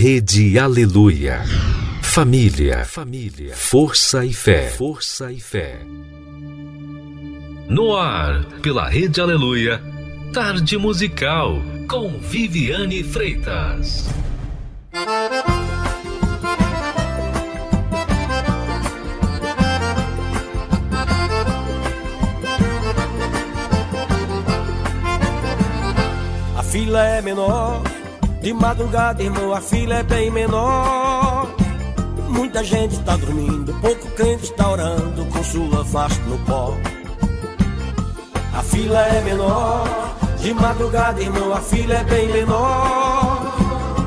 Rede Aleluia. Família, família, força e fé, força e fé. No ar, pela Rede Aleluia, Tarde Musical, com Viviane Freitas. A fila é menor, de madrugada, irmão, a fila é bem menor. Muita gente está dormindo, pouco crente está orando com sua face no pó. A fila é menor, de madrugada, irmão, a fila é bem menor.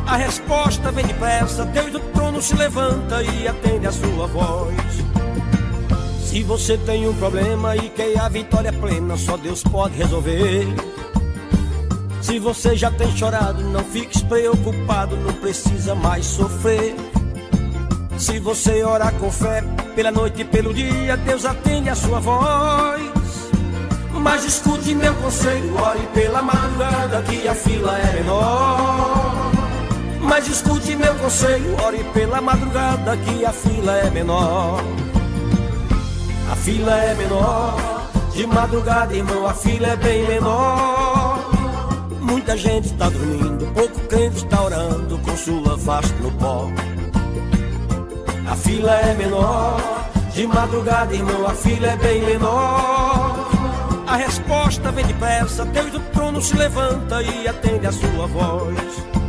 A resposta vem depressa, Deus do trono se levanta e atende a sua voz. Se você tem um problema e quer a vitória plena, só Deus pode resolver. Se você já tem chorado, não fique preocupado, não precisa mais sofrer. Se você orar com fé, pela noite e pelo dia, Deus atende a sua voz. Mas escute meu conselho, ore pela madrugada, que a fila é menor. Mas escute meu conselho, ore pela madrugada, que a fila é menor. A fila é menor, de madrugada, irmão, a fila é bem menor. Muita gente está dormindo, pouco crente está orando com sua face no pó. A fila é menor, de madrugada, irmão, a fila é bem menor. A resposta vem depressa, Deus do trono se levanta e atende a sua voz.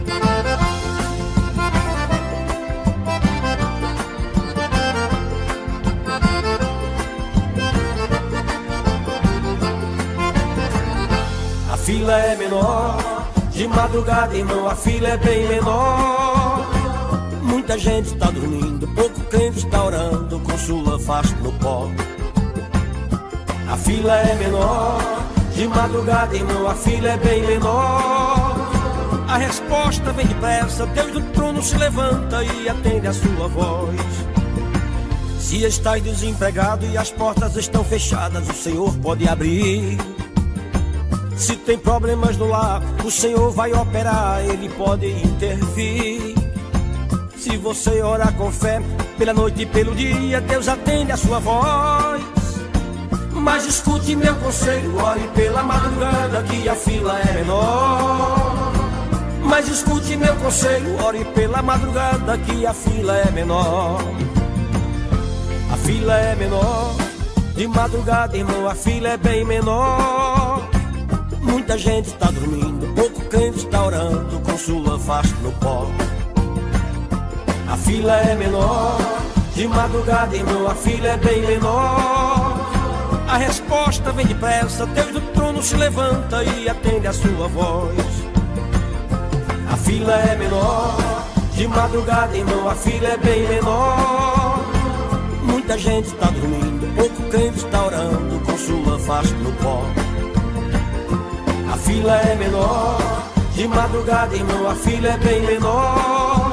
Fila é menor, de madrugada, irmão, a fila é bem menor. Muita gente está dormindo, pouco crente está orando com sua face no pó. A fila é menor, de madrugada, irmão, a fila é bem menor. A resposta vem depressa, Deus do trono se levanta e atende a sua voz. Se estás desempregado e as portas estão fechadas, o Senhor pode abrir. Se tem problemas no lar, o Senhor vai operar, Ele pode intervir. Se você orar com fé, pela noite e pelo dia, Deus atende a sua voz. Mas escute meu conselho, ore pela madrugada, que a fila é menor. Mas escute meu conselho, ore pela madrugada, que a fila é menor. A fila é menor, de madrugada, irmão, a fila é bem menor. Muita gente está dormindo, pouco crente está orando com sua face no pó. A fila é menor, de madrugada, irmão, a fila é bem menor. A resposta vem depressa, Deus do trono se levanta e atende a sua voz. A fila é menor, de madrugada, irmão, a fila é bem menor. Muita gente está dormindo, pouco crente está orando com sua face no pó. A fila é menor, de madrugada, irmão, a fila é bem menor.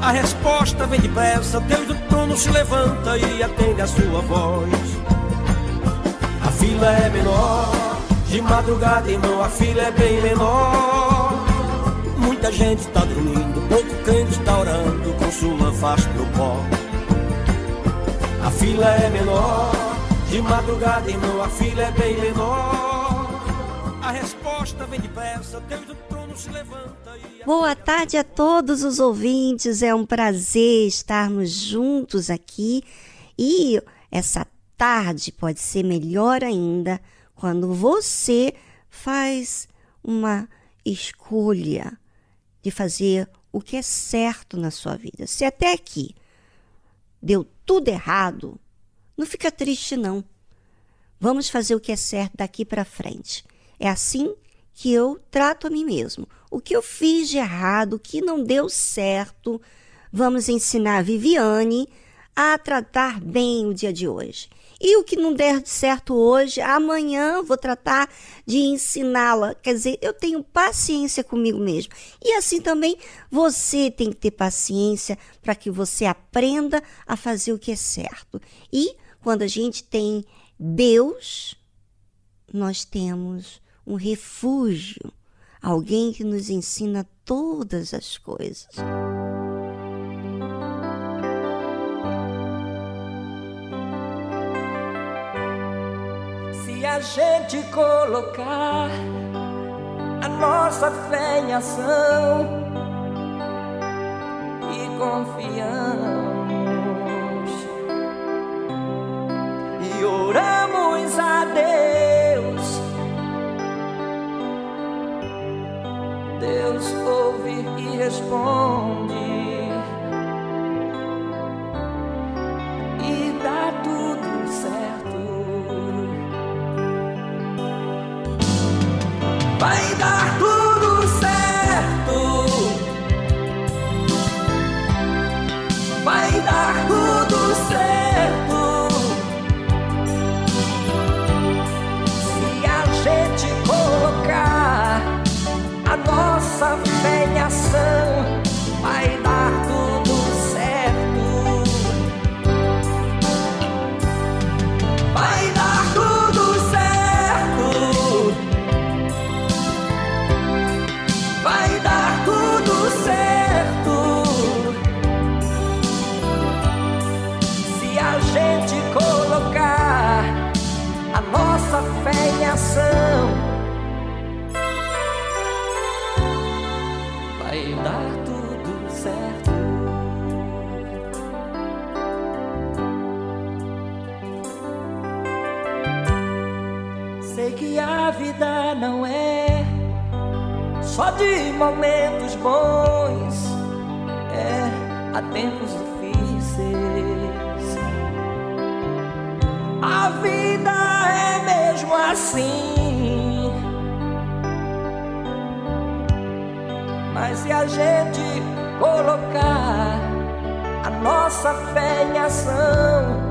A resposta vem depressa, Deus do trono se levanta e atende a sua voz. A fila é menor, de madrugada, irmão, a fila é bem menor. Muita gente está dormindo, pouco crente está orando com sua face no pó. A fila é menor, de madrugada, irmão, a fila é bem menor. A resposta vem depressa, Deus do trono se levanta e... Boa tarde a todos os ouvintes, é um prazer estarmos juntos aqui e essa tarde pode ser melhor ainda quando você faz uma escolha de fazer o que é certo na sua vida. Se até aqui deu tudo errado, não fica triste não. Vamos fazer o que é certo daqui para frente. É assim que eu trato a mim mesmo. O que eu fiz de errado, o que não deu certo, vamos ensinar a Viviane a tratar bem o dia de hoje. E o que não der certo hoje, amanhã vou tratar de ensiná-la. Quer dizer, eu tenho paciência comigo mesmo. E assim também você tem que ter paciência para que você aprenda a fazer o que é certo. E quando a gente tem Deus, nós temos um refúgio, alguém que nos ensina todas as coisas. Se a gente colocar a nossa fé em ação e confiamos e oramos a Deus, Deus ouve e responde. E dá tudo certo. Vai dar de momentos bons, é há tempos difíceis. A vida é mesmo assim. Mas se a gente colocar a nossa fé em ação,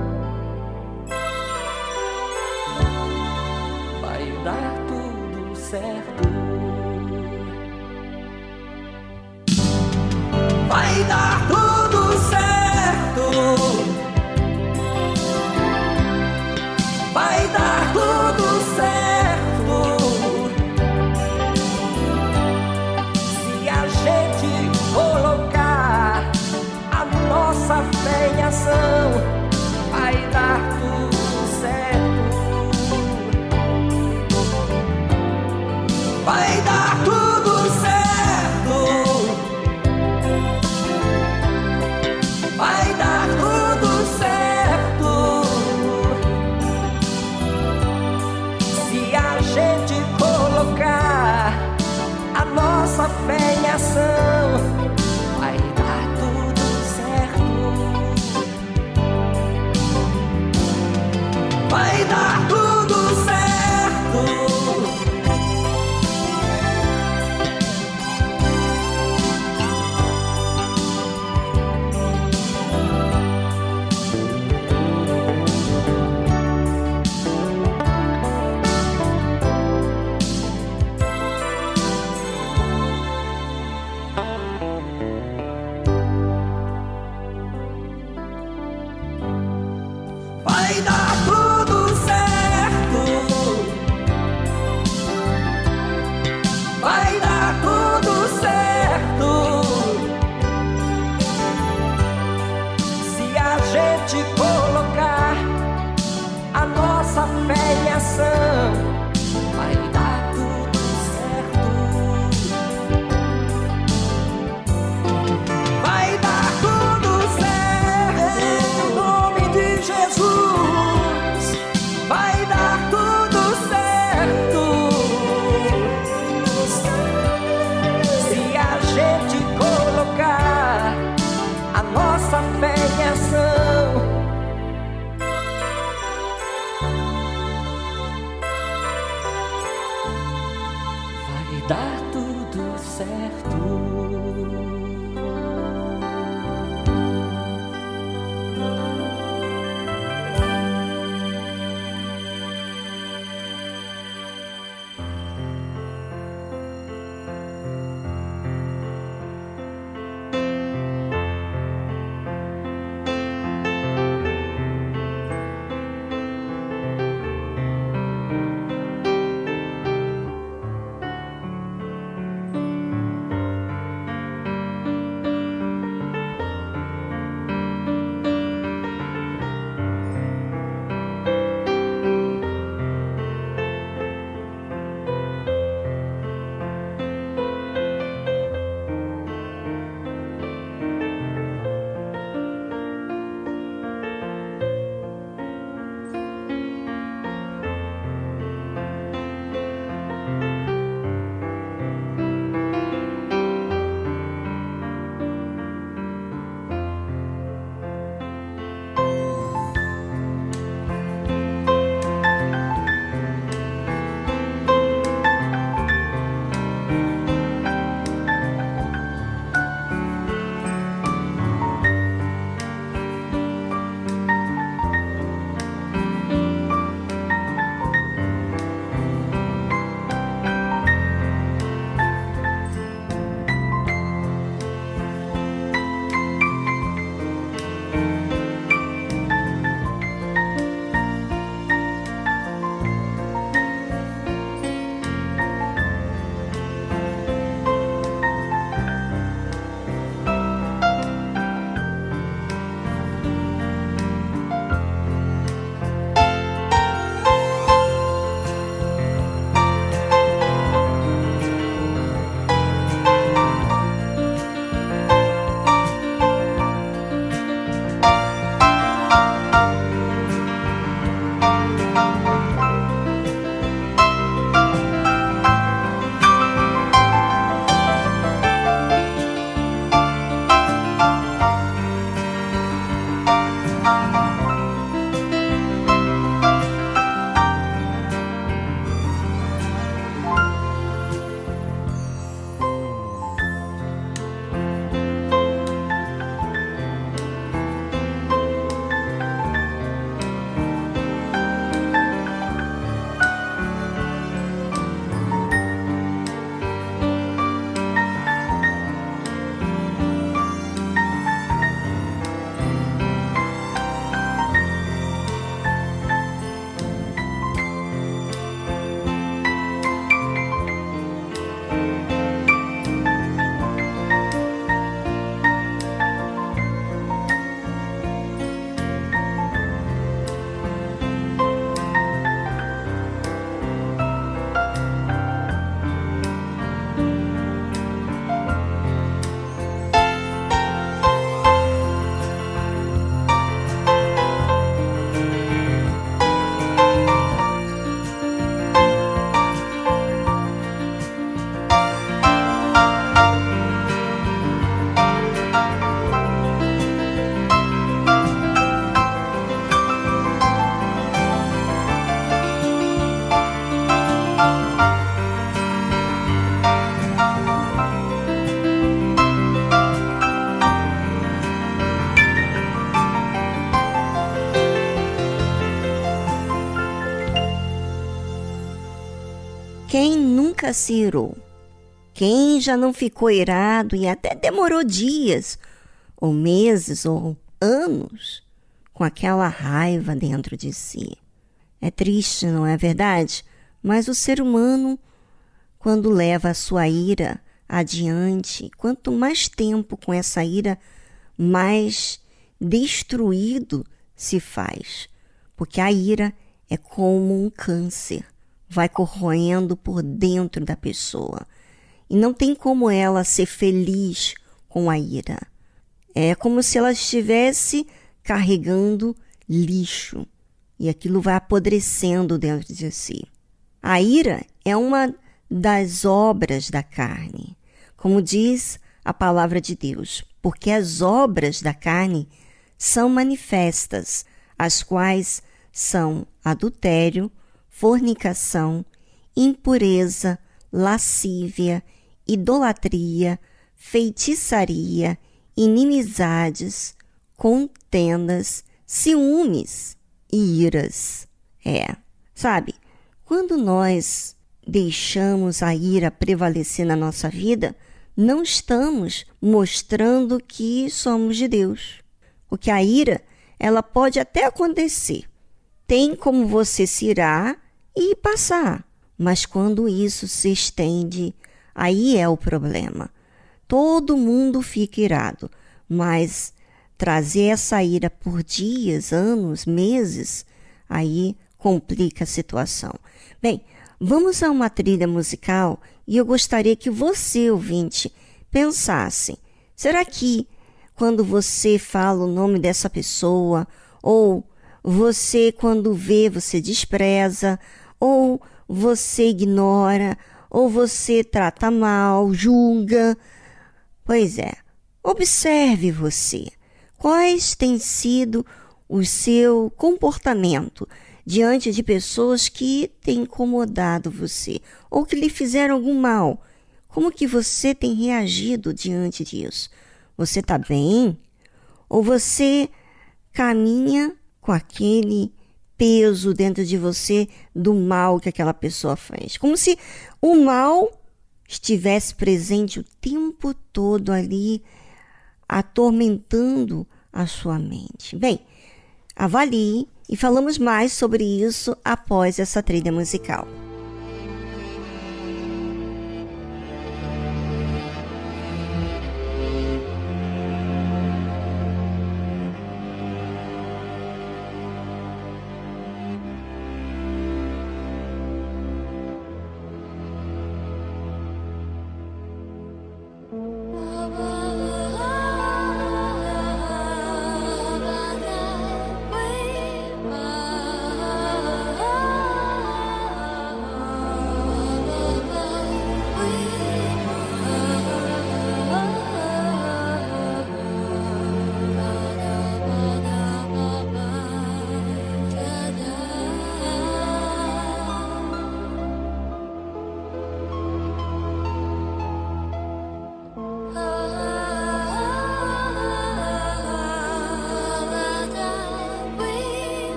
irou? Quem já não ficou irado e até demorou dias, ou meses, ou anos com aquela raiva dentro de si? É triste, não é verdade? Mas o ser humano, quando leva a sua ira adiante, quanto mais tempo com essa ira, mais destruído se faz. Porque a ira é como um câncer, vai corroendo por dentro da pessoa. E não tem como ela ser feliz com a ira. É como se ela estivesse carregando lixo e aquilo vai apodrecendo dentro de si. A ira é uma das obras da carne, como diz a palavra de Deus, porque as obras da carne são manifestas, as quais são adultério, fornicação, impureza, lascívia, idolatria, feitiçaria, inimizades, contendas, ciúmes e iras. É, sabe, quando nós deixamos a ira prevalecer na nossa vida, não estamos mostrando que somos de Deus. Porque a ira, ela pode até acontecer. Tem como você se irar e passar. Mas quando isso se estende, aí é o problema. Todo mundo fica irado, mas trazer essa ira por dias, anos, meses, aí complica a situação. Bem, vamos a uma trilha musical e eu gostaria que você, ouvinte, pensasse: será que quando você fala o nome dessa pessoa, ou você, quando vê, você despreza, ou você ignora, ou você trata mal, julga? Pois é, observe você. Quais têm sido o seu comportamento diante de pessoas que têm incomodado você ou que lhe fizeram algum mal? Como que você tem reagido diante disso? Você está bem? Ou você caminha com aquele peso dentro de você do mal que aquela pessoa fez? Como se o mal estivesse presente o tempo todo ali, atormentando a sua mente. Bem, avalie e falamos mais sobre isso após essa trilha musical.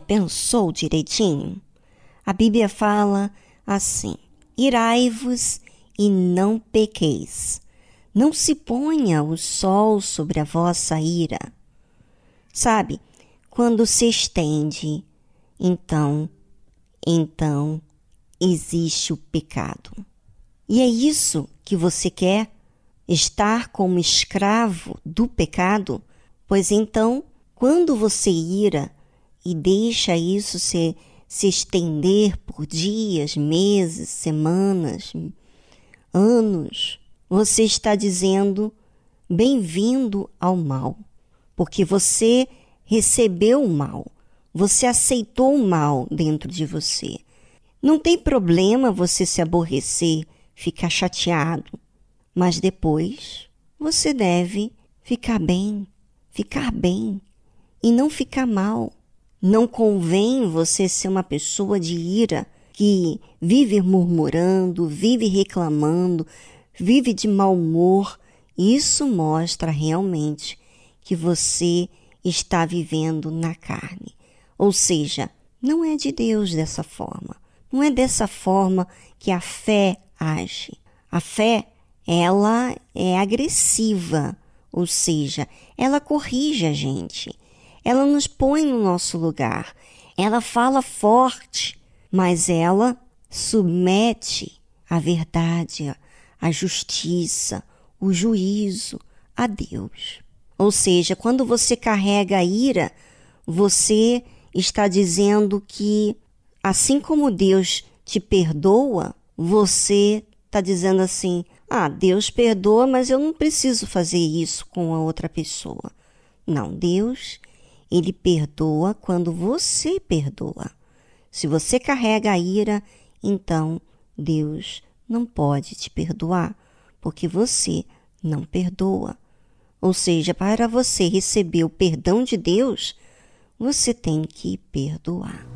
Pensou direitinho? A Bíblia fala assim: irai-vos e não pequeis. Não se ponha o sol sobre a vossa ira. Sabe, quando se estende, então, então existe o pecado. E é isso que você quer? Estar como escravo do pecado? Pois então, quando você ira e deixa isso se, se estender por dias, meses, semanas, anos, você está dizendo bem-vindo ao mal, porque você recebeu o mal, você aceitou o mal dentro de você. Não tem problema você se aborrecer, ficar chateado, mas depois você deve ficar bem, ficar bem e não ficar mal. Não convém você ser uma pessoa de ira que vive murmurando, vive reclamando, vive de mau humor. Isso mostra realmente que você está vivendo na carne. Ou seja, não é de Deus dessa forma. Não é dessa forma que a fé age. A fé, ela é agressiva, ou seja, ela corrige a gente. Ela nos põe no nosso lugar. Ela fala forte, mas ela submete a verdade, a justiça, o juízo a Deus. Ou seja, quando você carrega a ira, você está dizendo que, assim como Deus te perdoa, você está dizendo assim: ah, Deus perdoa, mas eu não preciso fazer isso com a outra pessoa. Não, Deus, ele perdoa quando você perdoa. Se você carrega a ira, então Deus não pode te perdoar, porque você não perdoa. Ou seja, para você receber o perdão de Deus, você tem que perdoar.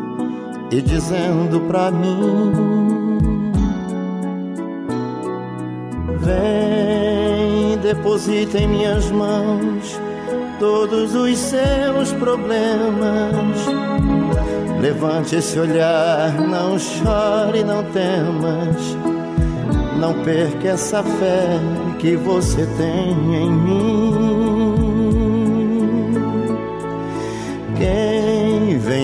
e dizendo pra mim: Vem, deposita em minhas mãos todos os seus problemas. Levante esse olhar, não chore, não temas. Não perca essa fé que você tem em mim. Quem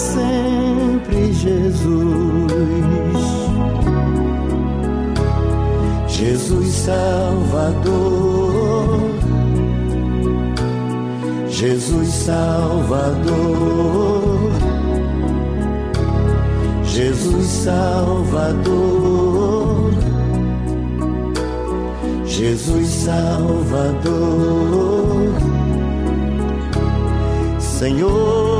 sempre, Jesus. Jesus Salvador, Jesus Salvador, Jesus Salvador, Jesus Salvador. Senhor,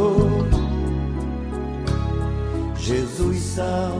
Jesus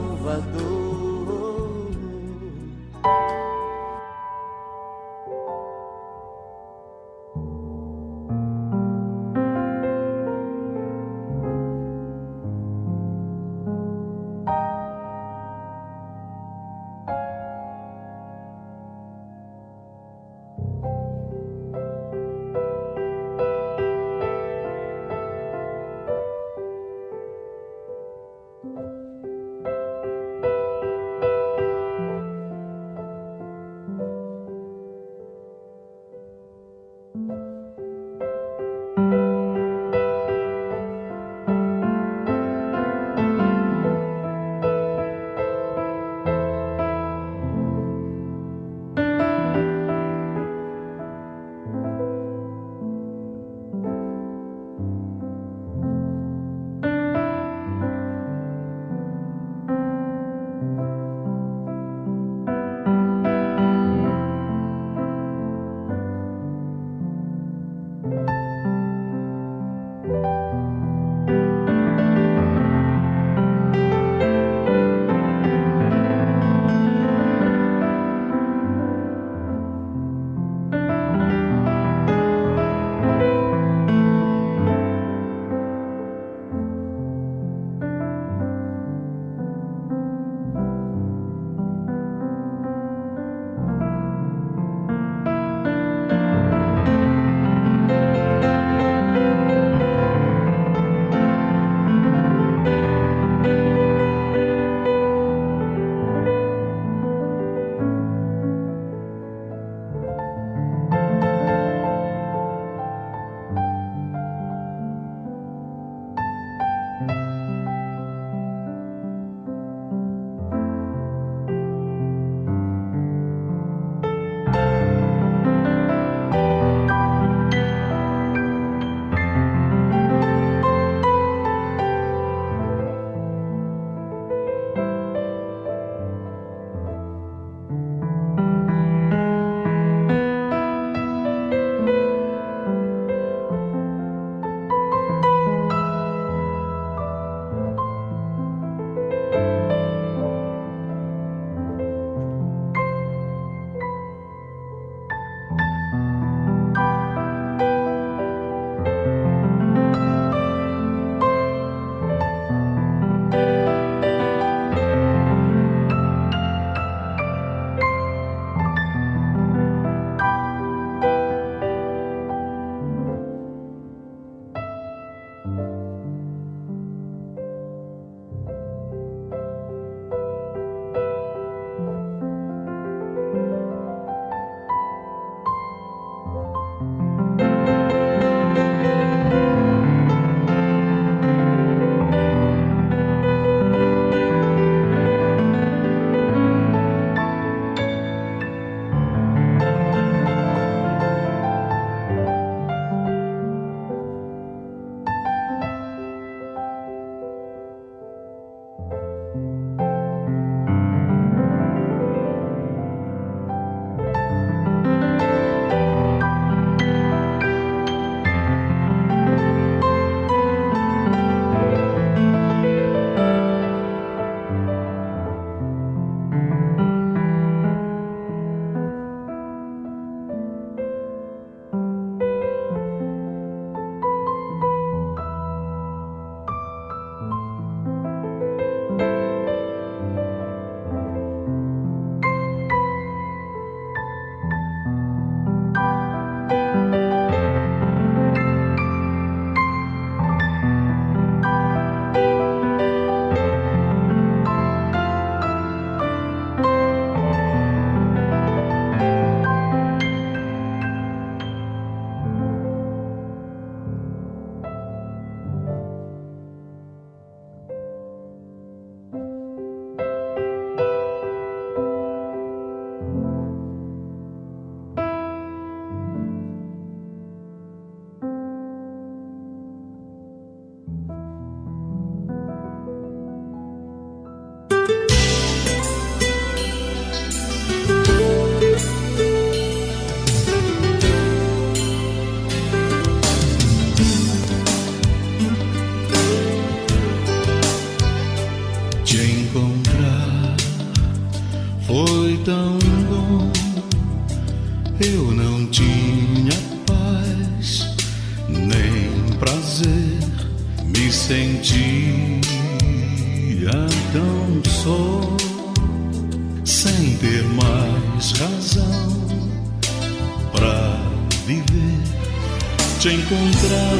Te encontrar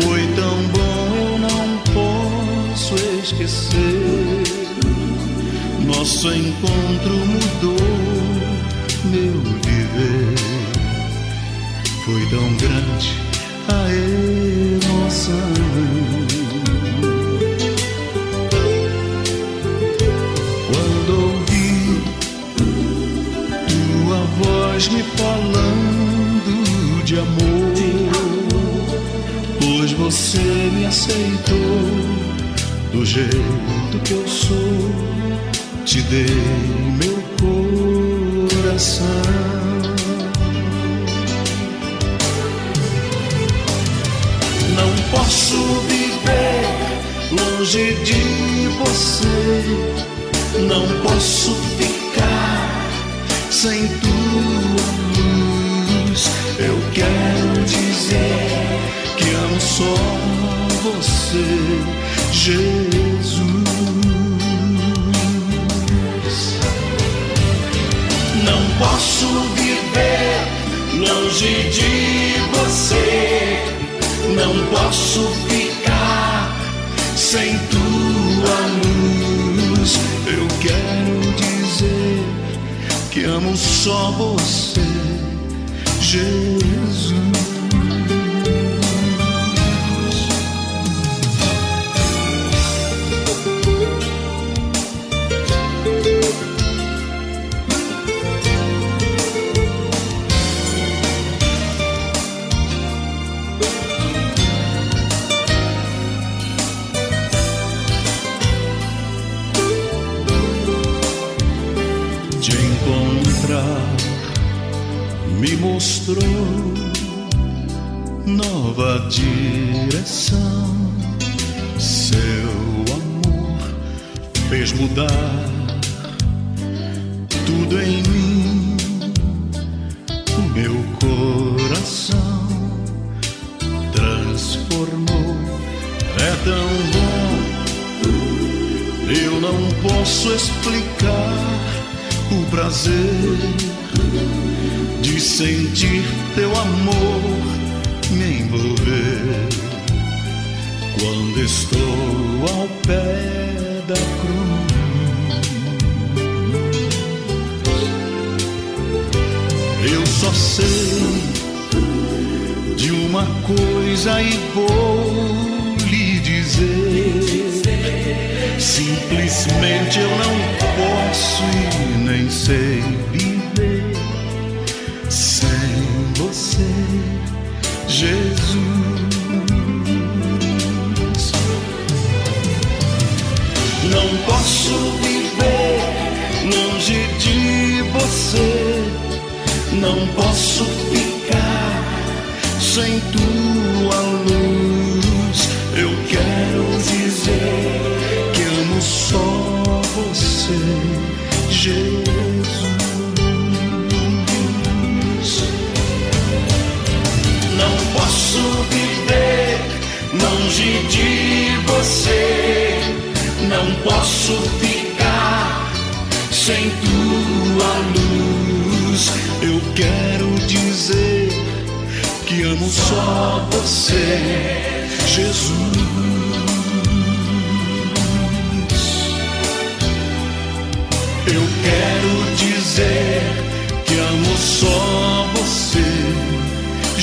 foi tão bom, eu não posso esquecer. Nosso encontro mudou meu viver. Foi tão grande a emoção. voz me falando de amor, pois você me aceitou do jeito que eu sou, te dei meu coração. Não posso viver longe de você, não posso ficar sem tua luz. Eu quero dizer que amo só você, Jesus. Não posso viver longe de você. Não posso ficar sem tua luz. Eu quero dizer que amo só você, Jesus.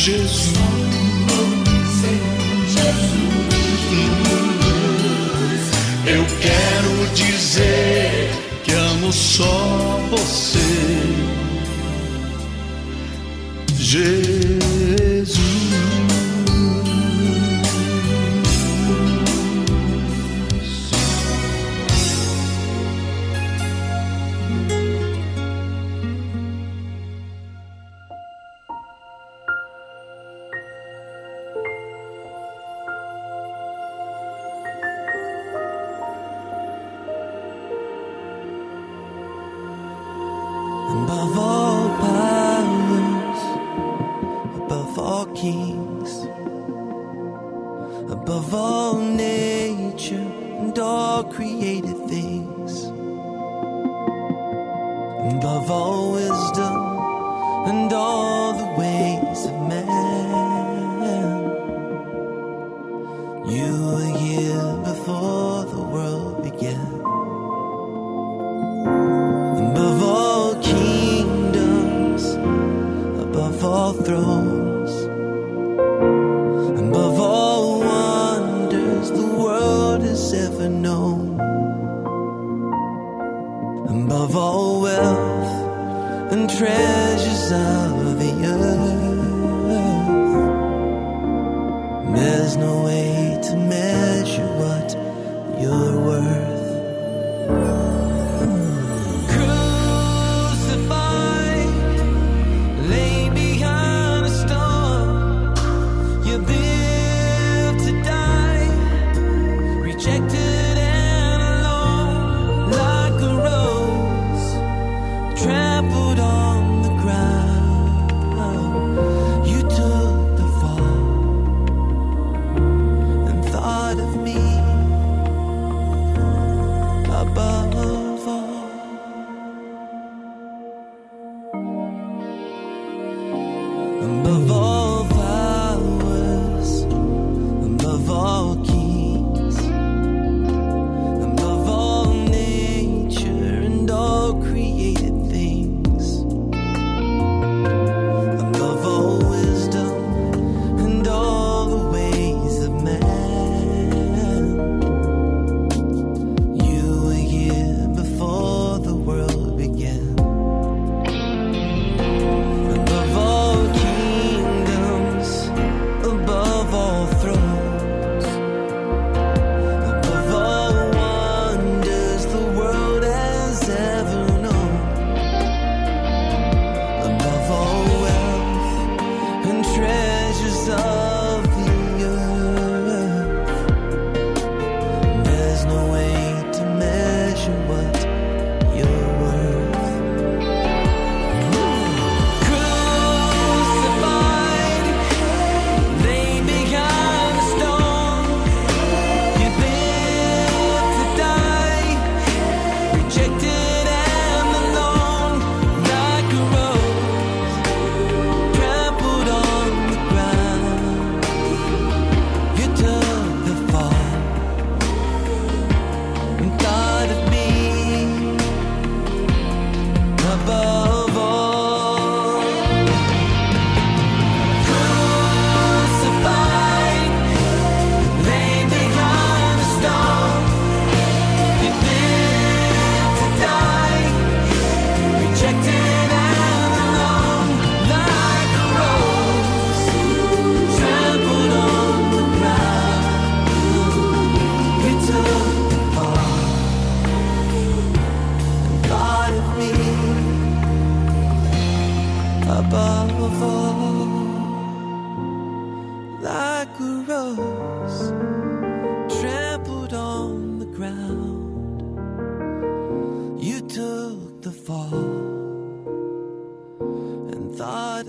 Jesus.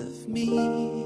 Of me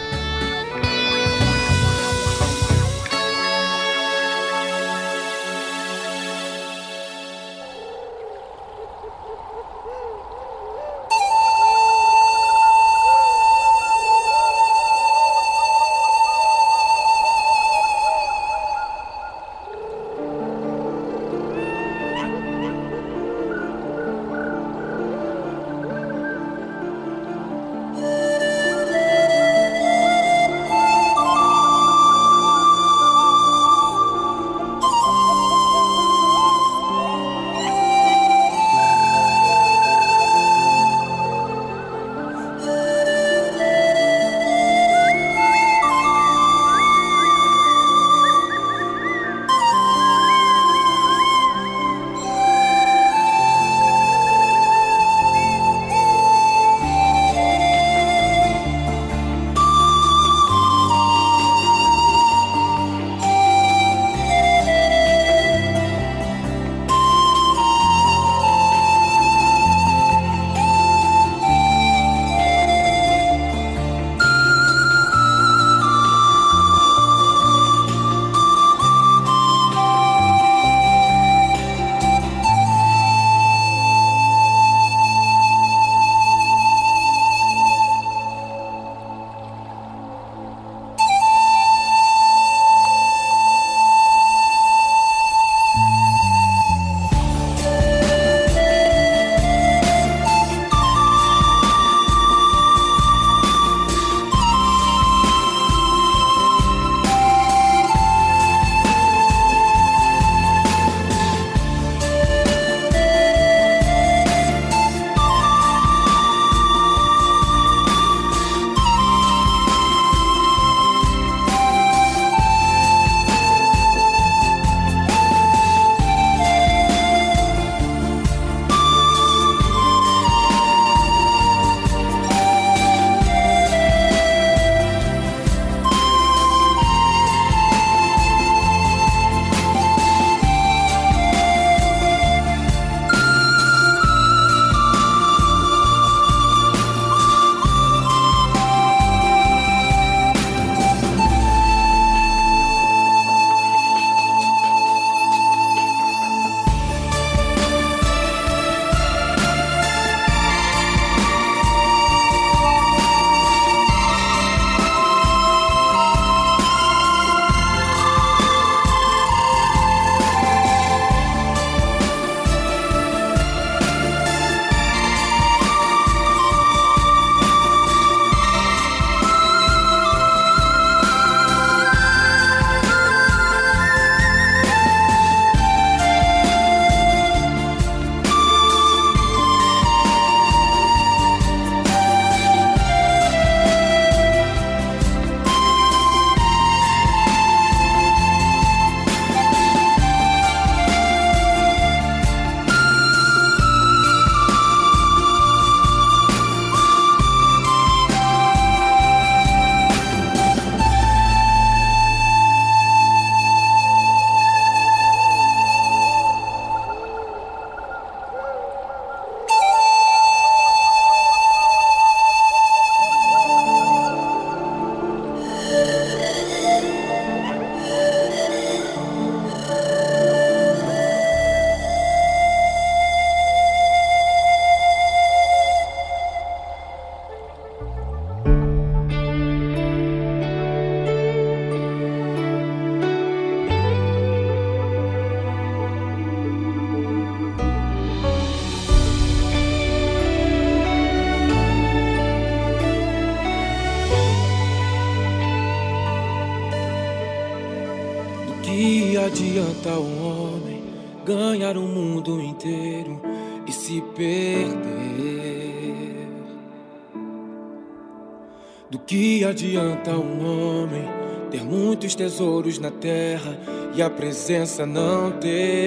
Do que adianta um homem ter muitos tesouros na terra e a presença não ter?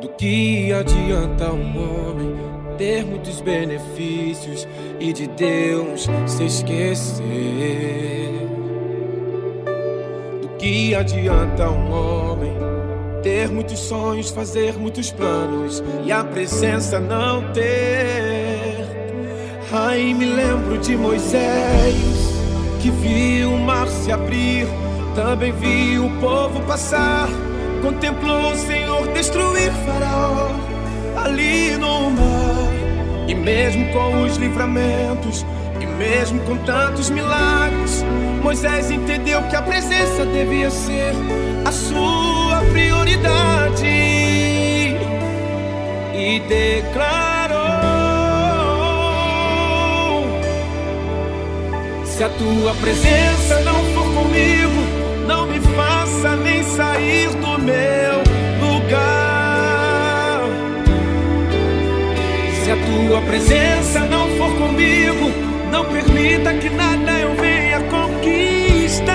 Do que adianta um homem ter muitos benefícios e de Deus se esquecer? Do que adianta um homem ter muitos sonhos, fazer muitos planos e a presença não ter? Ai, me lembro de Moisés que viu o mar se abrir, também viu o povo passar, contemplou o Senhor destruir Faraó ali no mar. E mesmo com os livramentos, e mesmo com tantos milagres, Moisés entendeu que a presença devia ser a sua prioridade e declarou. Se a tua presença não for comigo, não me faça nem sair do meu lugar. Se a tua presença não for comigo, não permita que nada eu venha conquistar.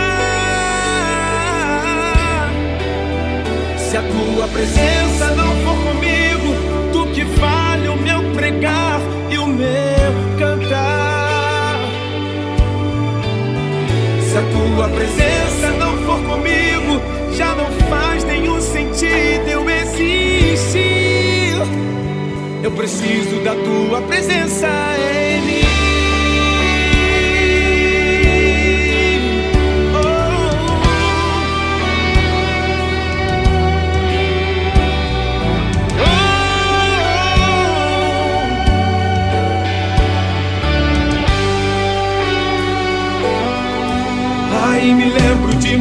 Se a tua presença não for comigo, tu que vale o meu pregar e o meu tua presença não for comigo, já não faz nenhum sentido eu existir. Eu preciso da tua presença em mim.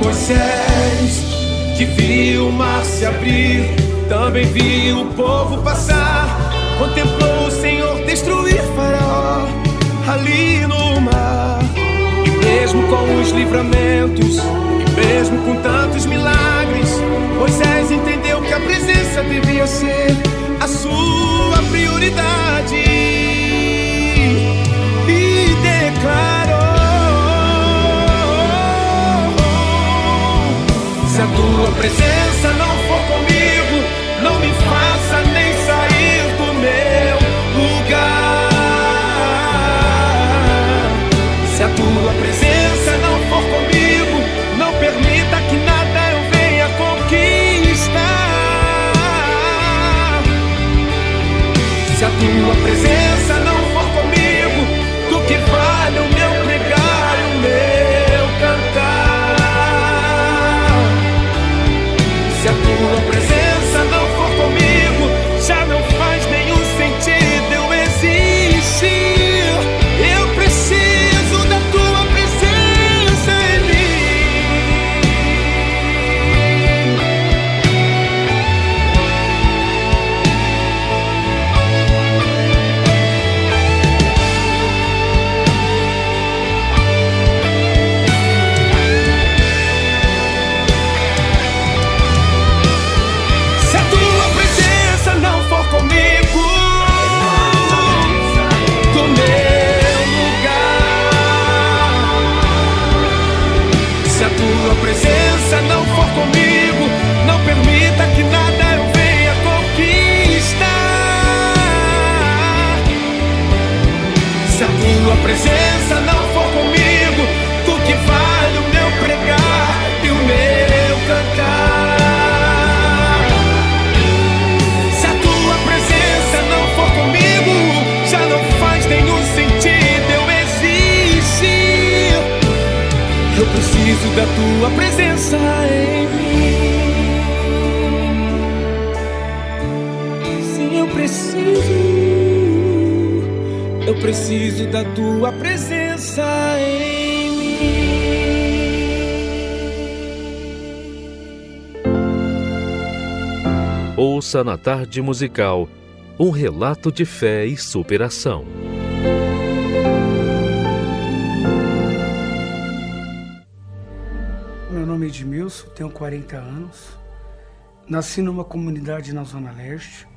Moisés, que viu o mar se abrir, também viu o povo passar, contemplou o Senhor destruir Faraó ali no mar. E mesmo com os livramentos, e mesmo com tantos milagres, Moisés entendeu que a presença devia ser a sua prioridade e declarou. Tua presença não for comigo, não me faça nem sair do meu lugar. Se a tua presença não for comigo, não permita que nada eu venha conquistar. Se a tua presença presença não for comigo, tu que vale o meu pregar e o meu cantar. Se a tua presença não for comigo, já não faz nenhum sentido eu existir. Eu preciso da tua presença em mim. Preciso da tua presença em Ouça na tarde musical um relato de fé e superação. Meu nome nome é Edmilson, tenho 40 anos. Nasci numa comunidade na Zona Leste,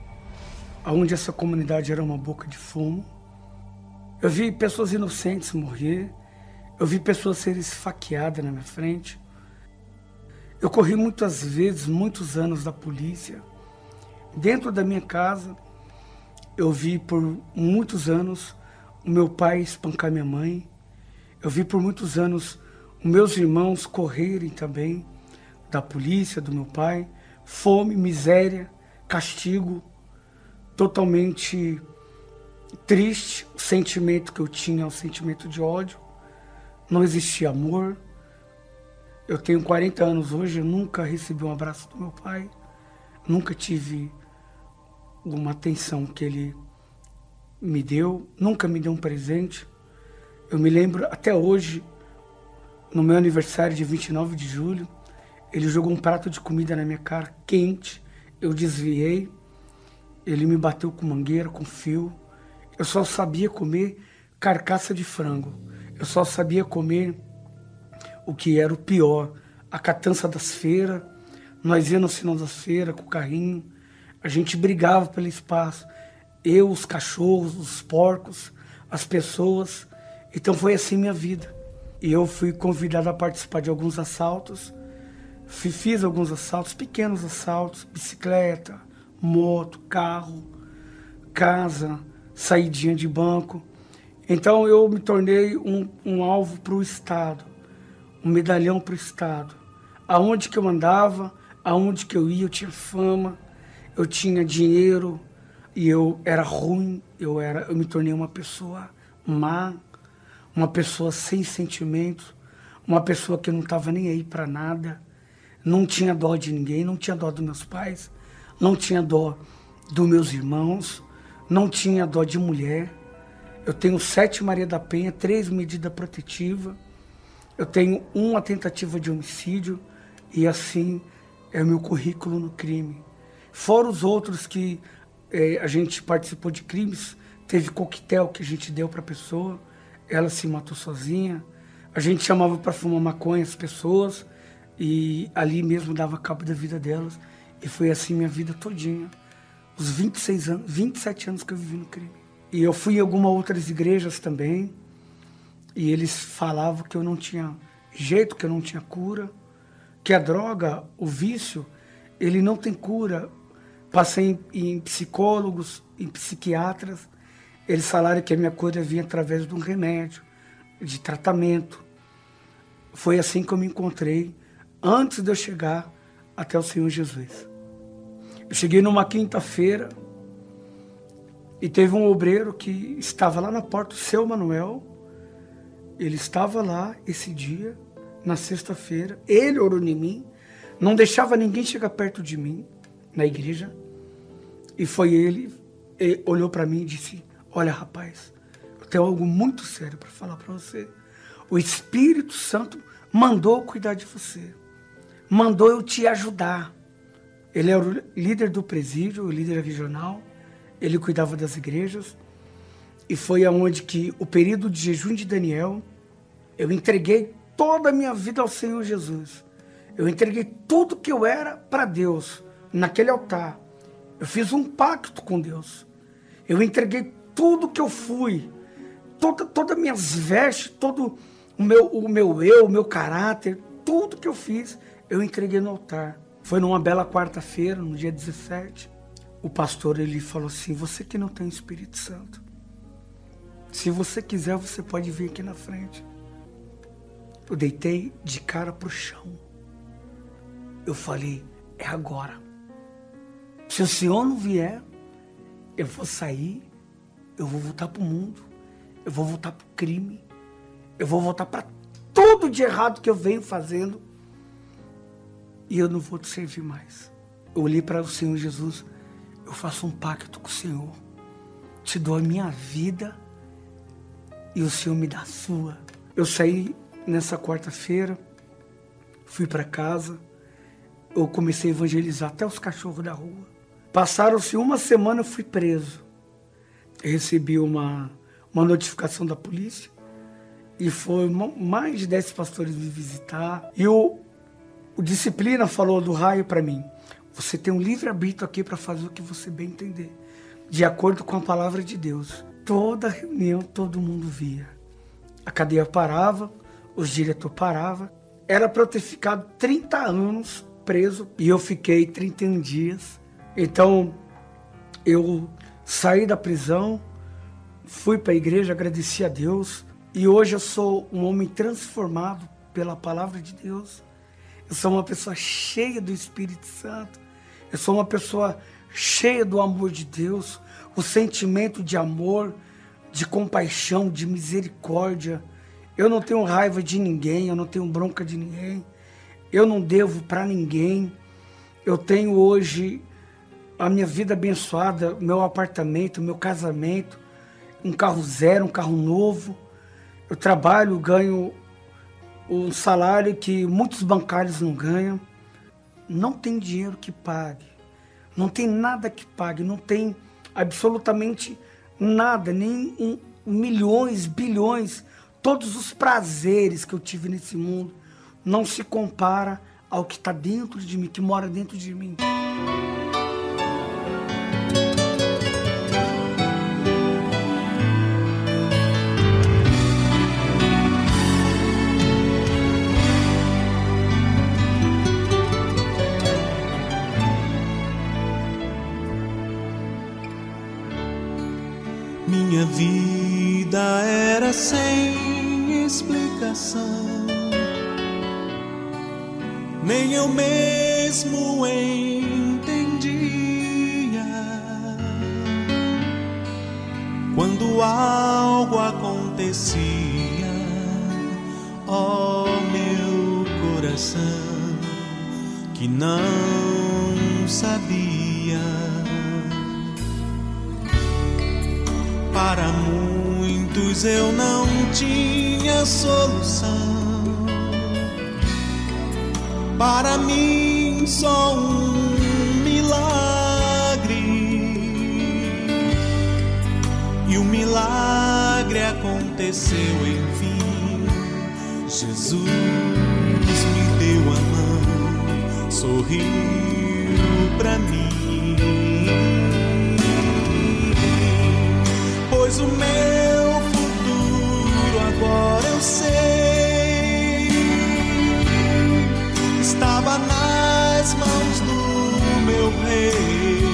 onde essa comunidade era uma boca de fumo. Eu vi pessoas inocentes morrer, eu vi pessoas serem esfaqueadas na minha frente. Eu corri muitas vezes, muitos anos da polícia. Dentro da minha casa, eu vi por muitos anos o meu pai espancar minha mãe. Eu vi por muitos anos os meus irmãos correrem também da polícia, do meu pai. Fome, miséria, castigo, totalmente triste. O sentimento que eu tinha é um sentimento de ódio. Não existia amor. Eu tenho 40 anos hoje, eu nunca recebi um abraço do meu pai. Nunca tive uma atenção que ele me deu, nunca me deu um presente. Eu me lembro até hoje, no meu aniversário de 29 de julho, ele jogou um prato de comida na minha cara, quente. Eu desviei. Ele me bateu com mangueira, com fio. Eu só sabia comer carcaça de frango. Eu só sabia comer o que era o pior, a catança das feiras. Nós íamos no final das feiras com o carrinho. A gente brigava pelo espaço. Eu, os cachorros, os porcos, as pessoas. Então foi assim minha vida. E eu fui convidado a participar de alguns assaltos. Fiz alguns assaltos, pequenos assaltos, bicicleta, moto, carro, casa, saidinha de banco. Então eu me tornei um, um alvo para o Estado, um medalhão para o Estado. Aonde que eu andava, aonde que eu ia, eu tinha fama, eu tinha dinheiro e eu era ruim, eu era, eu me tornei uma pessoa má, uma pessoa sem sentimentos, uma pessoa que não estava nem aí para nada, não tinha dó de ninguém, não tinha dó dos meus pais, não tinha dó dos meus irmãos, não tinha dó de mulher. Eu tenho sete Maria da Penha, três medidas protetivas, eu tenho uma tentativa de homicídio e assim é o meu currículo no crime. Fora os outros que é, a gente participou de crimes, teve coquetel que a gente deu para a pessoa, ela se matou sozinha. A gente chamava para fumar maconha as pessoas e ali mesmo dava cabo da vida delas. E foi assim minha vida todinha. Os 26 anos, 27 anos que eu vivi no crime. E eu fui em algumas outras igrejas também. E eles falavam que eu não tinha jeito, que eu não tinha cura, que a droga, o vício, ele não tem cura. Passei em, em psicólogos, em psiquiatras, eles falaram que a minha cura vinha através de um remédio, de tratamento. Foi assim que eu me encontrei antes de eu chegar até o Senhor Jesus. Eu cheguei numa quinta-feira e teve um obreiro que estava lá na porta, o seu Manuel. Ele estava lá esse dia, na sexta-feira. Ele orou em mim, não deixava ninguém chegar perto de mim na igreja. E foi ele, ele olhou para mim e disse: Olha, rapaz, eu tenho algo muito sério para falar para você. O Espírito Santo mandou cuidar de você, mandou eu te ajudar. Ele era o líder do presídio, o líder regional, ele cuidava das igrejas. E foi aonde que o período de jejum de Daniel, eu entreguei toda a minha vida ao Senhor Jesus. Eu entreguei tudo que eu era para Deus naquele altar. Eu fiz um pacto com Deus. Eu entreguei tudo que eu fui, toda, todas minhas vestes, todo o meu, o meu eu, o meu caráter, tudo que eu fiz, eu entreguei no altar. Foi numa bela quarta-feira, no dia 17. O pastor ele falou assim: Você que não tem Espírito Santo, se você quiser, você pode vir aqui na frente. Eu deitei de cara pro chão. Eu falei: É agora. Se o senhor não vier, eu vou sair, eu vou voltar para o mundo, eu vou voltar para o crime, eu vou voltar para tudo de errado que eu venho fazendo e eu não vou te servir mais. Eu olhei para o Senhor Jesus, eu faço um pacto com o Senhor, te dou a minha vida e o Senhor me dá a sua. Eu saí nessa quarta-feira, fui para casa, eu comecei a evangelizar até os cachorros da rua. Passaram-se uma semana, eu fui preso. Eu recebi uma, uma notificação da polícia e foi mais de dez pastores me visitar. E o, O disciplina falou do raio para mim. Você tem um livre arbítrio aqui para fazer o que você bem entender, de acordo com a palavra de Deus. Toda reunião todo mundo via. A cadeia parava, os diretores paravam. Era para eu ter ficado 30 anos preso e eu fiquei 31 dias. Então eu saí da prisão, fui para a igreja, agradeci a Deus e hoje eu sou um homem transformado pela palavra de Deus. Eu sou uma pessoa cheia do Espírito Santo. Eu sou uma pessoa cheia do amor de Deus, o sentimento de amor, de compaixão, de misericórdia. Eu não tenho raiva de ninguém, eu não tenho bronca de ninguém. Eu não devo para ninguém. Eu tenho hoje a minha vida abençoada, meu apartamento, meu casamento, um carro zero, um carro novo. Eu trabalho, ganho um salário que muitos bancários não ganham. Não tem dinheiro que pague. Não tem nada que pague. Não tem absolutamente nada, nem um, milhões, bilhões. Todos os prazeres que eu tive nesse mundo não se compara ao que está dentro de mim, que mora dentro de mim. Minha vida era sem explicação, nem eu mesmo entendia. Quando algo acontecia, ó oh, meu coração, que não sabia Para muitos eu não tinha solução. Para mim só um milagre. E o milagre aconteceu enfim. Jesus me deu a mão, sorriu para mim. Pois o meu futuro agora eu sei. Estava nas mãos do meu rei.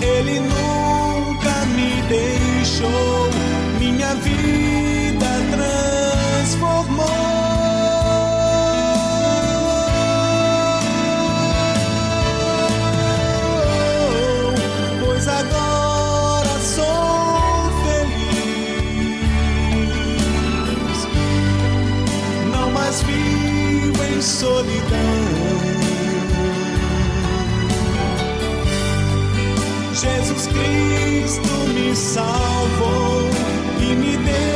Ele nunca me deixou, minha vida transformou. Jesus Cristo me salvou e me deu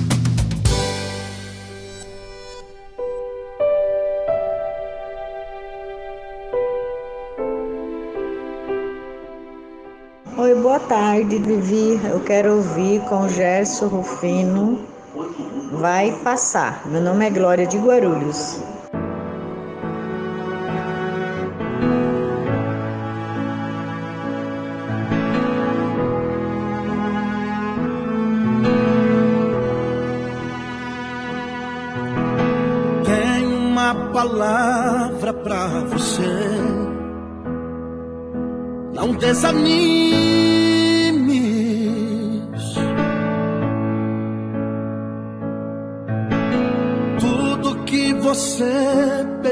Tarde, Vivi. Eu quero ouvir com Gerson Rufino. Vai passar. Meu nome é Glória de Guarulhos. Tenho uma palavra pra você. Não desanime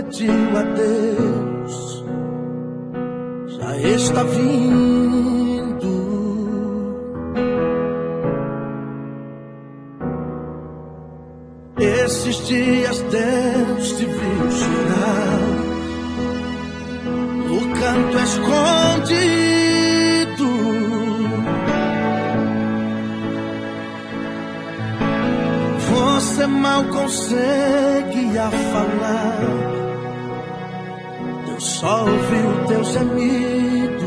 pediu a Deus já está vindo. Esses dias Deus te viu chorar no canto escondido. mal consegue a falar só ouvi o teu gemido.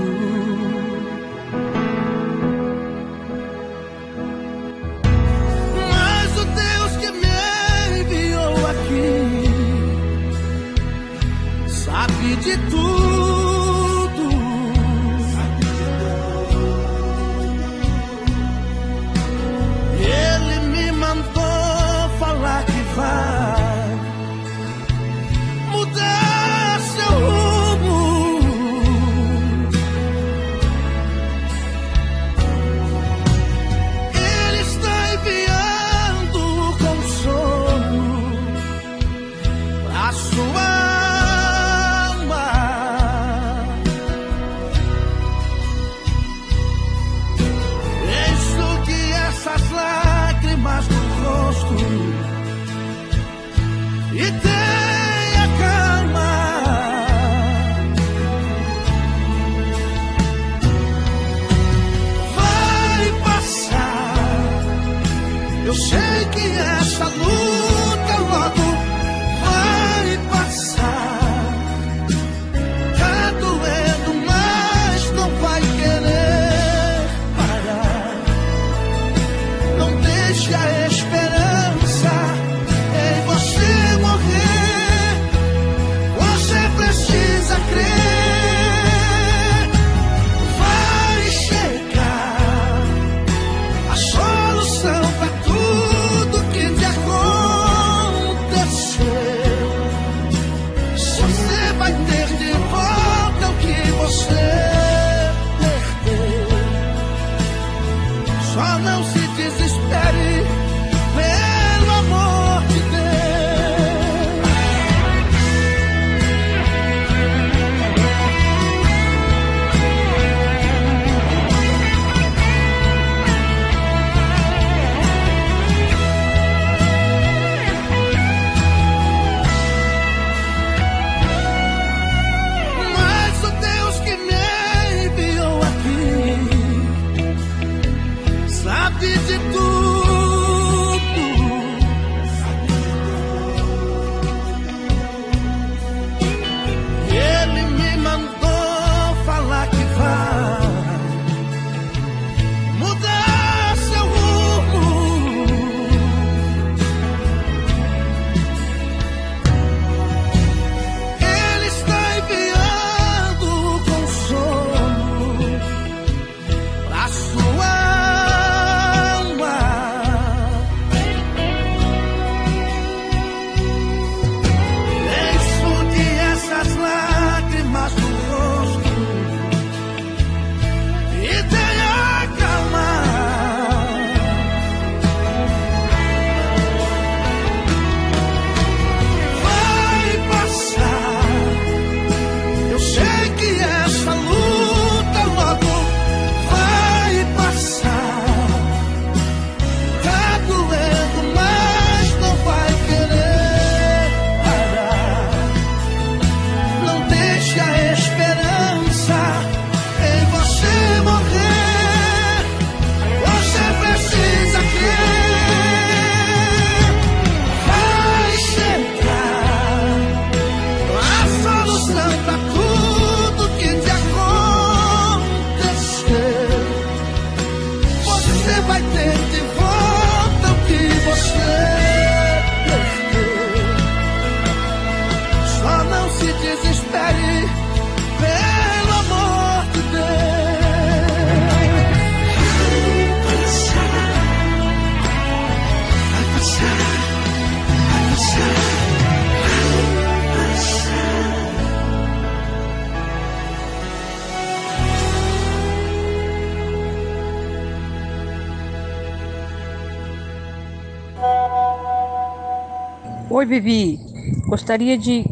Oi, Vivi. Gostaria de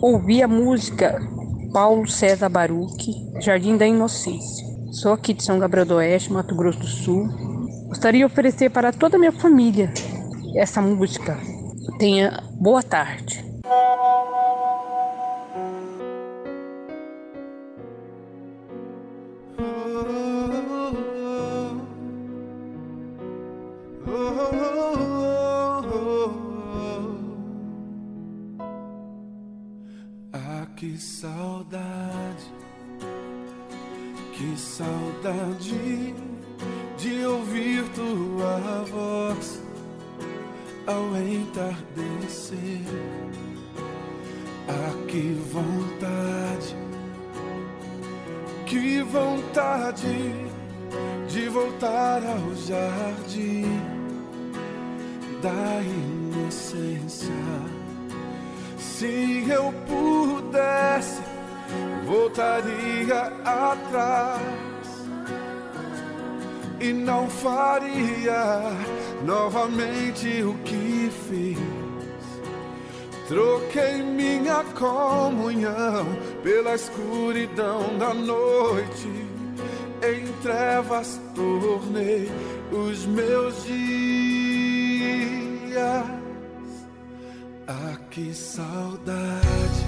ouvir a música Paulo César Baruque, Jardim da Inocência. Sou aqui de São Gabriel do Oeste, Mato Grosso do Sul. Gostaria de oferecer para toda a minha família essa música. Tenha boa tarde. Da inocência. Se eu pudesse, voltaria atrás e não faria novamente o que fiz. Troquei minha comunhão pela escuridão da noite. Em trevas tornei os meus dias. Ah, que saudade,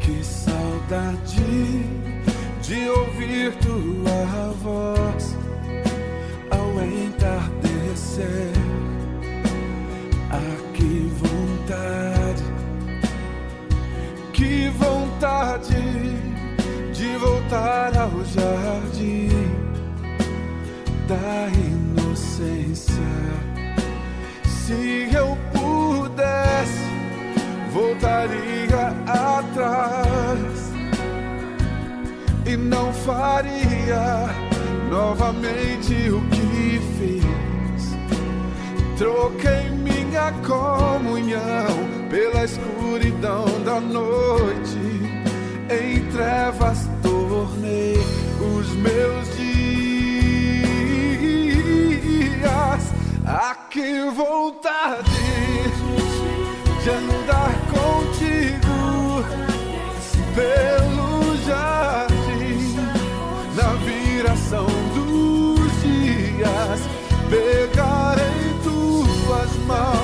que saudade de ouvir tua voz ao entardecer. Ah, que vontade, que vontade de voltar ao jardim da inocência. Se eu pudesse, voltaria atrás e não faria novamente o que fiz. Troquei minha comunhão pela escuridão da noite. Em trevas tornei os meus dias. Vontade de andar contigo pelo jardim na viração dos dias. Pegar em tuas mãos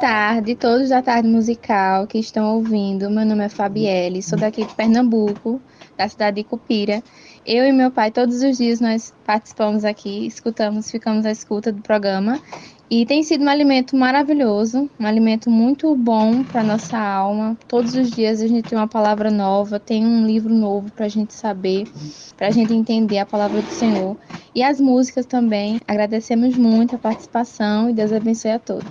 tarde, todos da tarde musical que estão ouvindo. Meu nome é Fabielle, sou daqui de Pernambuco, da cidade de Cupira. Eu e meu pai, todos os dias nós participamos aqui, escutamos, ficamos à escuta do programa. E tem sido um alimento maravilhoso, um alimento muito bom para nossa alma. Todos os dias a gente tem uma palavra nova, tem um livro novo para a gente saber, para a gente entender a palavra do Senhor. E as músicas também. Agradecemos muito a participação e Deus abençoe a todos.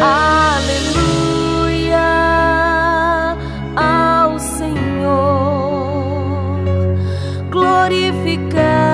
Aleluia ao Senhor, glorificado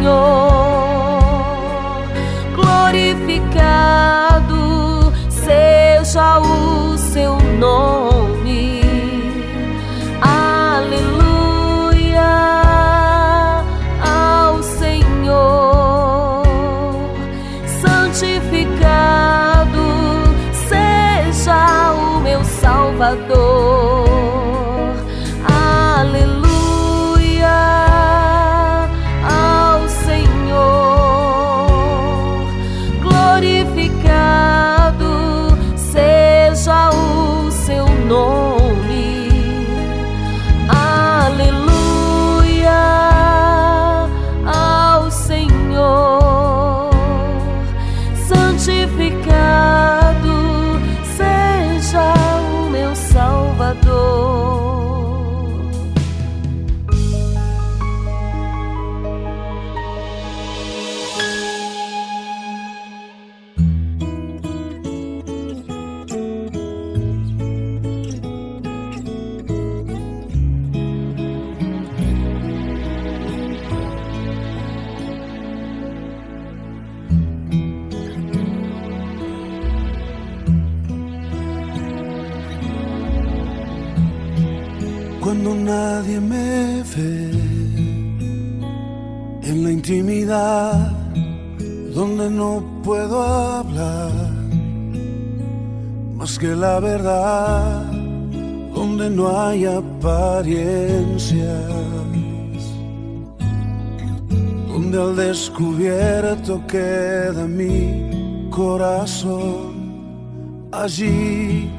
Senhor, glorificado seja o seu nome. Aleluia ao Senhor, santificado seja o meu Salvador. No puedo hablar más que la verdad, donde no hay apariencias, donde al descubierto queda mi corazón, allí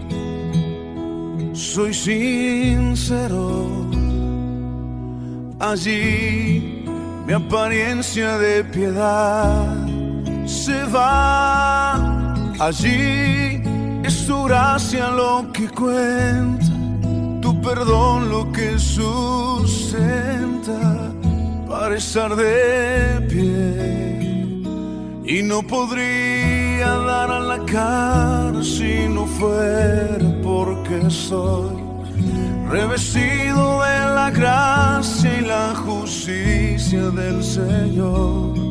soy sincero, allí mi apariencia de piedad se va. Allí es tu gracia lo que cuenta, tu perdón lo que sustenta para estar de pie. Y no podría dar la cara si no fuera porque soy revestido de la gracia y la justicia del Señor.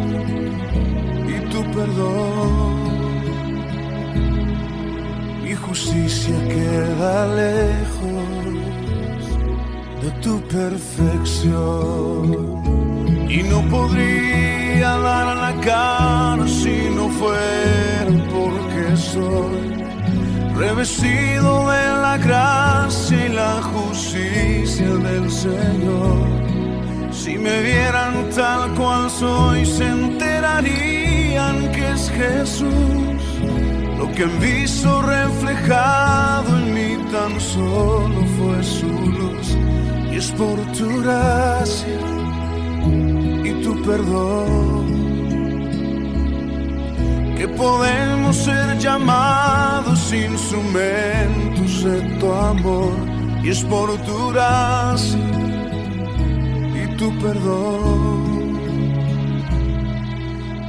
tu perdón. Mi justicia queda lejos de tu perfección. Y no podría dar la cara si no fuera porque soy revestido de la gracia y la justicia del Señor. Si me vieran tal cual soy, se enterarían que es Jesús. Lo que han visto reflejado en mí tan solo fue su luz. Y es por tu gracia y tu perdón que podemos ser llamados instrumentos de tu amor. Y es por tu gracia y tu perdón.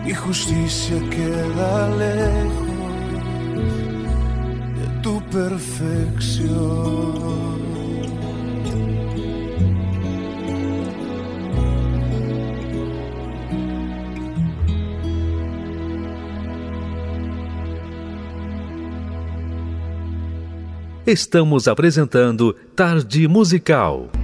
Mi justicia queda lejos de tu perfección. Estamos apresentando Tarde Musical.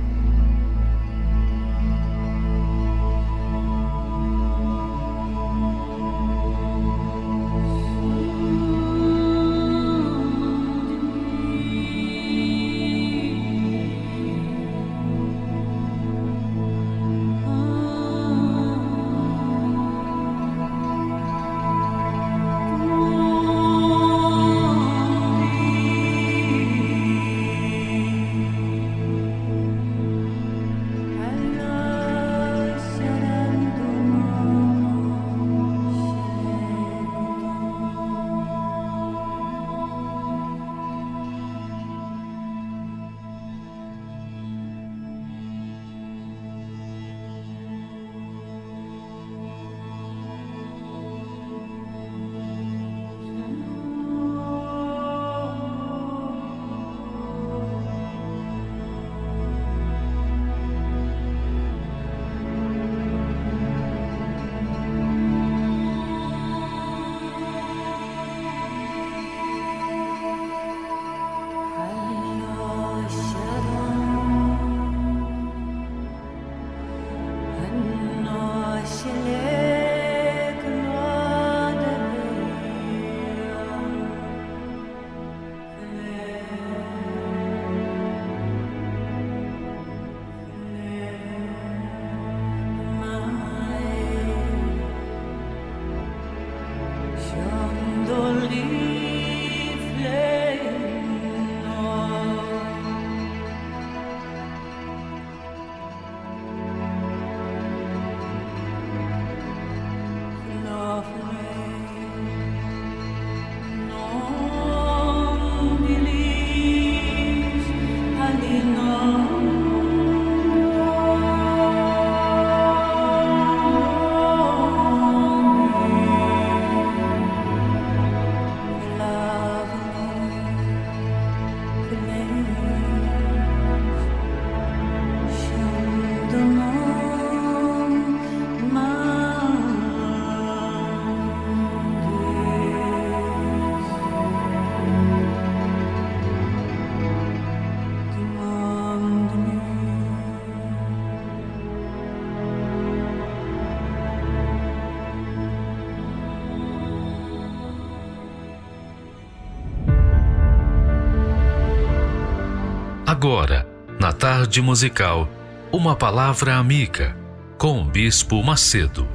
Agora, na tarde musical, uma palavra amiga com o Bispo Macedo.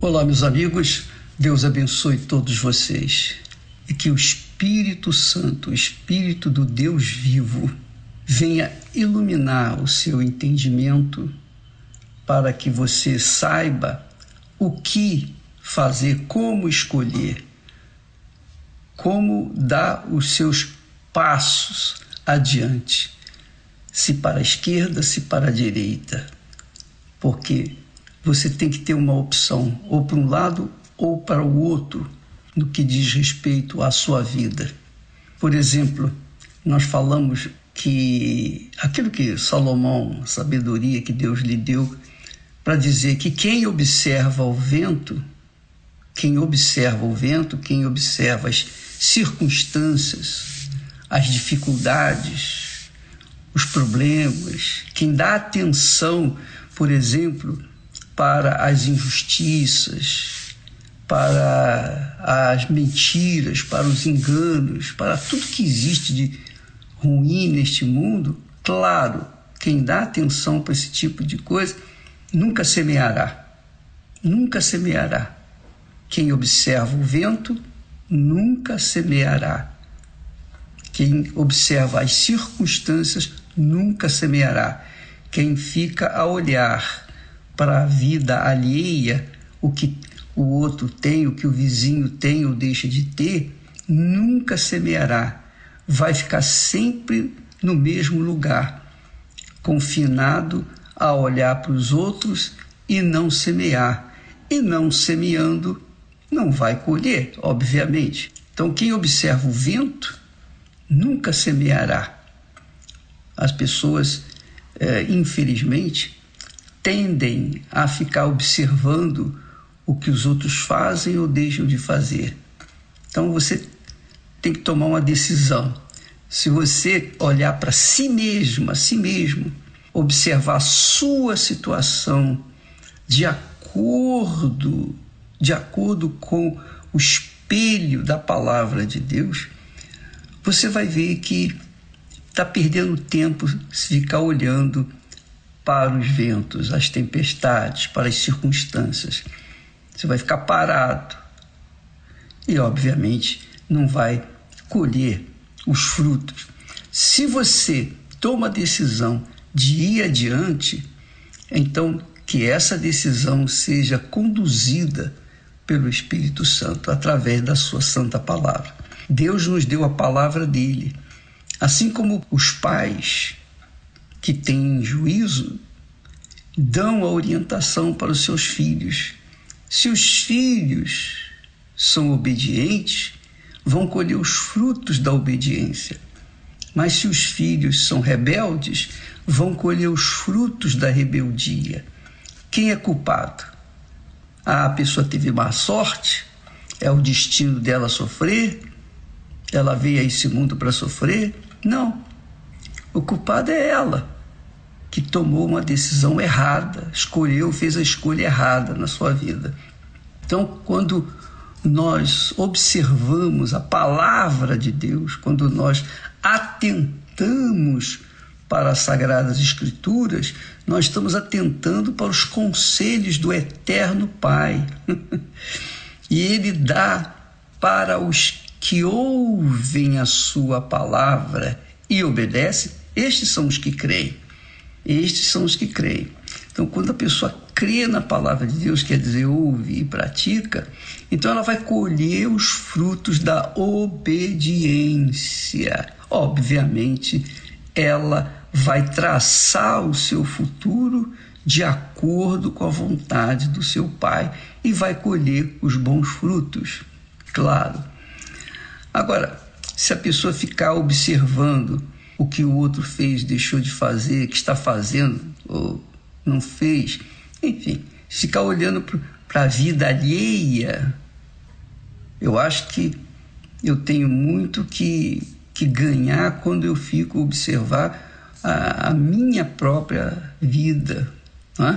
Olá, meus amigos. Deus abençoe todos vocês. E que o Espírito Santo, o Espírito do Deus vivo, venha iluminar o seu entendimento para que você saiba o que fazer, como escolher, como dar os seus passos adiante, se para a esquerda, se para a direita, porque você tem que ter uma opção, ou para um lado ou para o outro, no que diz respeito à sua vida. Por exemplo, nós falamos que aquilo que Salomão, sabedoria que Deus lhe deu, para dizer que quem observa o vento, quem observa o vento, quem observa as circunstâncias, as dificuldades, os problemas, quem dá atenção, por exemplo, para as injustiças, para as mentiras, para os enganos, para tudo que existe de ruim neste mundo, claro, quem dá atenção para esse tipo de coisa nunca semeará. Nunca semeará. Quem observa o vento nunca semeará. Quem observa as circunstâncias nunca semeará. Quem fica a olhar para a vida alheia, o que o outro tem, o que o vizinho tem ou deixa de ter, nunca semeará. Vai ficar sempre no mesmo lugar, confinado a olhar para os outros e não semear. E não semeando, não vai colher, obviamente. Então, quem observa o vento nunca semeará. As pessoas, é, infelizmente, tendem a ficar observando o que os outros fazem ou deixam de fazer. Então, você tem que tomar uma decisão. Se você olhar para si mesmo, a si mesmo, observar a sua situação de acordo, de acordo com o espelho da palavra de Deus, você vai ver que está perdendo tempo se ficar olhando para os ventos, as tempestades, para as circunstâncias. Você vai ficar parado e, obviamente, não vai colher os frutos. Se você toma a decisão de ir adiante, então que essa decisão seja conduzida pelo Espírito Santo através da sua santa palavra. Deus nos deu a palavra dele. Assim como os pais que têm juízo dão a orientação para os seus filhos. Se os filhos são obedientes, vão colher os frutos da obediência. Mas se os filhos são rebeldes, vão colher os frutos da rebeldia. Quem é culpado? A pessoa teve má sorte? É o destino dela sofrer? Ela veio a esse mundo para sofrer? Não. O culpado é ela, que tomou uma decisão errada, escolheu, fez a escolha errada na sua vida. Então, quando nós observamos a palavra de Deus, quando nós atentamos para as Sagradas Escrituras, nós estamos atentando para os conselhos do Eterno Pai. e Ele dá para os que ouvem a Sua palavra e obedecem, estes são os que creem. Estes são os que creem. Então, quando a pessoa crê na palavra de Deus, quer dizer, ouve e pratica, então ela vai colher os frutos da obediência. Obviamente, ela vai traçar o seu futuro de acordo com a vontade do seu pai e vai colher os bons frutos, claro. Agora, se a pessoa ficar observando o que o outro fez, deixou de fazer, que está fazendo ou não fez, enfim, ficar olhando para a vida alheia, eu acho que eu tenho muito que, que ganhar quando eu fico observar a, a minha própria vida, é?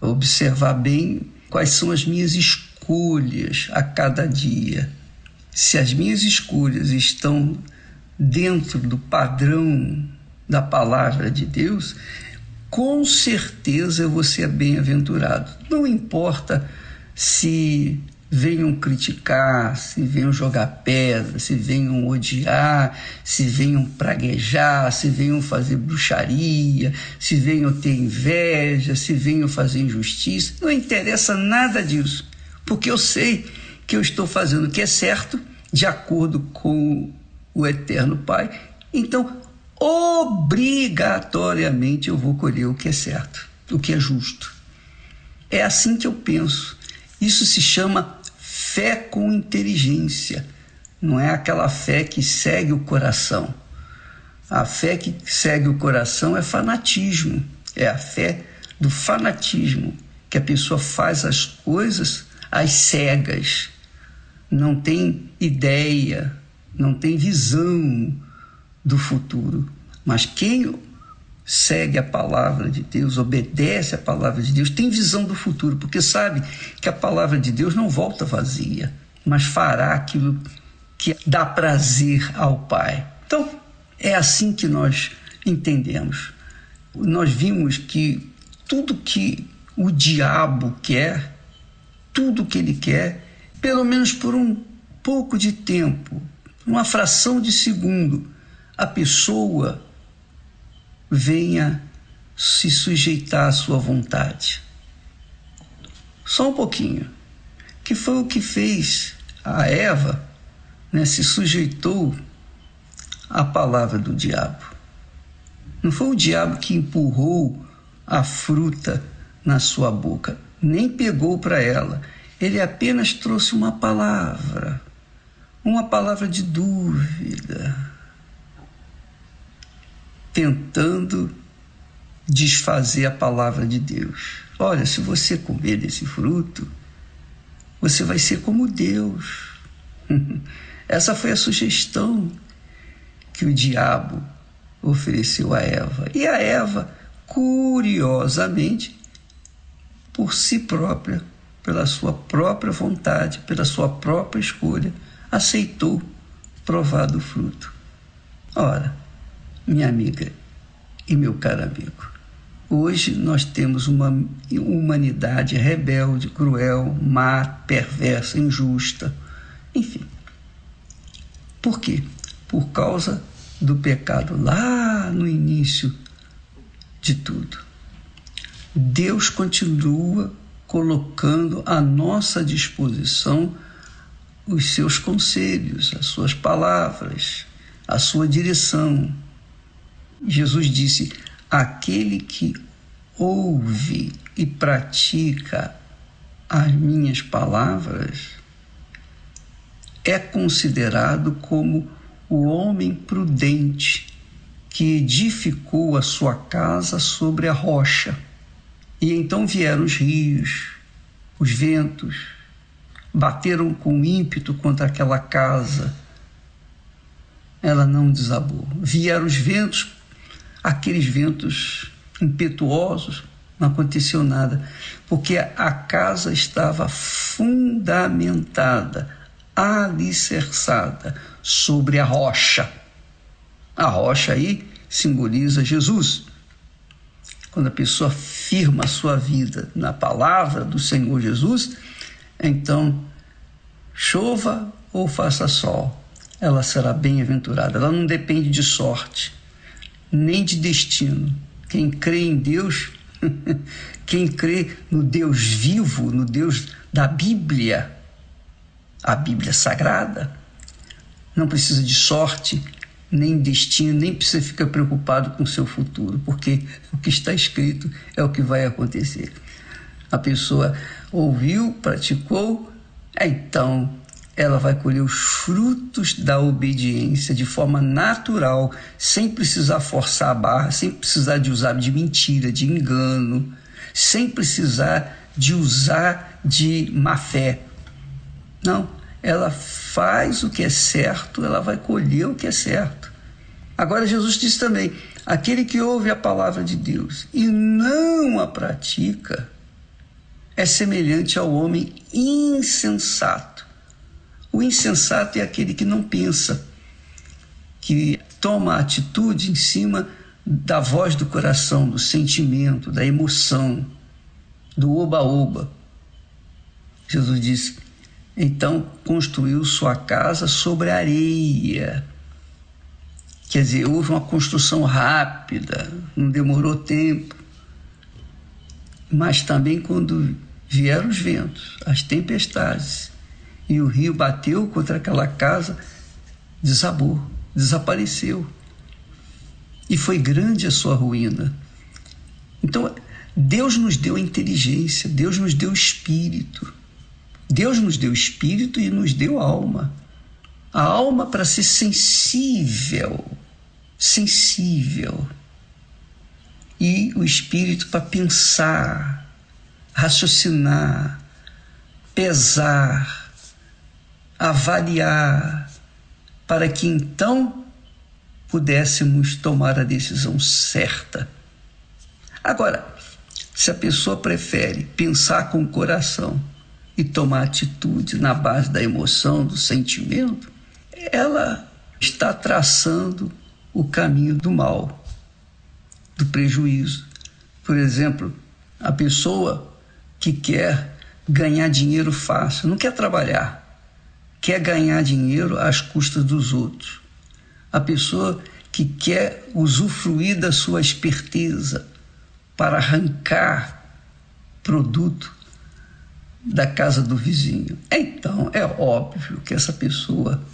observar bem quais são as minhas escolhas a cada dia. Se as minhas escolhas estão dentro do padrão da palavra de Deus, com certeza eu vou ser bem-aventurado. Não importa se venham criticar, se venham jogar pedra, se venham odiar, se venham praguejar, se venham fazer bruxaria, se venham ter inveja, se venham fazer injustiça. Não interessa nada disso, porque eu sei que eu estou fazendo o que é certo, de acordo com o Eterno Pai. Então, obrigatoriamente eu vou colher o que é certo, o que é justo. É assim que eu penso. Isso se chama fé com inteligência. Não é aquela fé que segue o coração. A fé que segue o coração é fanatismo. É a fé do fanatismo, que a pessoa faz as coisas às cegas, não tem ideia, não tem visão do futuro. Mas quem segue a palavra de Deus, obedece a palavra de Deus, tem visão do futuro, porque sabe que a palavra de Deus não volta vazia, mas fará aquilo que dá prazer ao Pai. Então, é assim que nós entendemos. Nós vimos que tudo que o diabo quer, tudo que ele quer, pelo menos por um pouco de tempo, uma fração de segundo, a pessoa venha se sujeitar à sua vontade. Só um pouquinho. Que foi o que fez a Eva, né, se sujeitou à palavra do diabo. Não foi o diabo que empurrou a fruta na sua boca, nem pegou para ela. Ele apenas trouxe uma palavra, uma palavra de dúvida tentando desfazer a palavra de Deus. Olha, se você comer desse fruto, você vai ser como Deus. Essa foi a sugestão que o diabo ofereceu a Eva. E a Eva, curiosamente, por si própria, pela sua própria vontade, pela sua própria escolha, aceitou provar do fruto. Ora, minha amiga e meu caro amigo. Hoje nós temos uma humanidade rebelde, cruel, má, perversa, injusta, enfim. Por quê? Por causa do pecado lá no início de tudo. Deus continua colocando à nossa disposição os seus conselhos, as suas palavras, a sua direção, Jesus disse: aquele que ouve e pratica as minhas palavras é considerado como o homem prudente que edificou a sua casa sobre a rocha. E então vieram os rios, os ventos, bateram com ímpeto contra aquela casa. Ela não desabou. Vieram os ventos aqueles ventos impetuosos, não aconteceu nada, porque a casa estava fundamentada, alicerçada sobre a rocha. A rocha aí simboliza Jesus. Quando a pessoa firma a sua vida na palavra do Senhor Jesus, então chova ou faça sol, ela será bem-aventurada. Ela não depende de sorte nem de destino. Quem crê em Deus, quem crê no Deus vivo, no Deus da Bíblia, a Bíblia sagrada, não precisa de sorte, nem destino, nem precisa ficar preocupado com o seu futuro, porque o que está escrito é o que vai acontecer. A pessoa ouviu, praticou, então ela vai colher os frutos da obediência de forma natural, sem precisar forçar a barra, sem precisar de usar de mentira, de engano, sem precisar de usar de má fé. Não, ela faz o que é certo, ela vai colher o que é certo. Agora, Jesus disse também: aquele que ouve a palavra de Deus e não a pratica é semelhante ao homem insensato o insensato é aquele que não pensa, que toma atitude em cima da voz do coração, do sentimento, da emoção, do oba-oba. Jesus disse: então construiu sua casa sobre areia. Quer dizer, houve uma construção rápida, não demorou tempo. Mas também quando vieram os ventos, as tempestades, e o rio bateu contra aquela casa, desabou, desapareceu. E foi grande a sua ruína. Então, Deus nos deu inteligência, Deus nos deu espírito. Deus nos deu espírito e nos deu alma. A alma para ser sensível, sensível. E o espírito para pensar, raciocinar, pesar, avaliar, para que então pudéssemos tomar a decisão certa. Agora, se a pessoa prefere pensar com o coração e tomar atitude na base da emoção, do sentimento, ela está traçando o caminho do mal, do prejuízo. Por exemplo, a pessoa que quer ganhar dinheiro fácil, não quer trabalhar, quer ganhar dinheiro às custas dos outros. A pessoa que quer usufruir da sua esperteza para arrancar produto da casa do vizinho. Então é óbvio que essa pessoa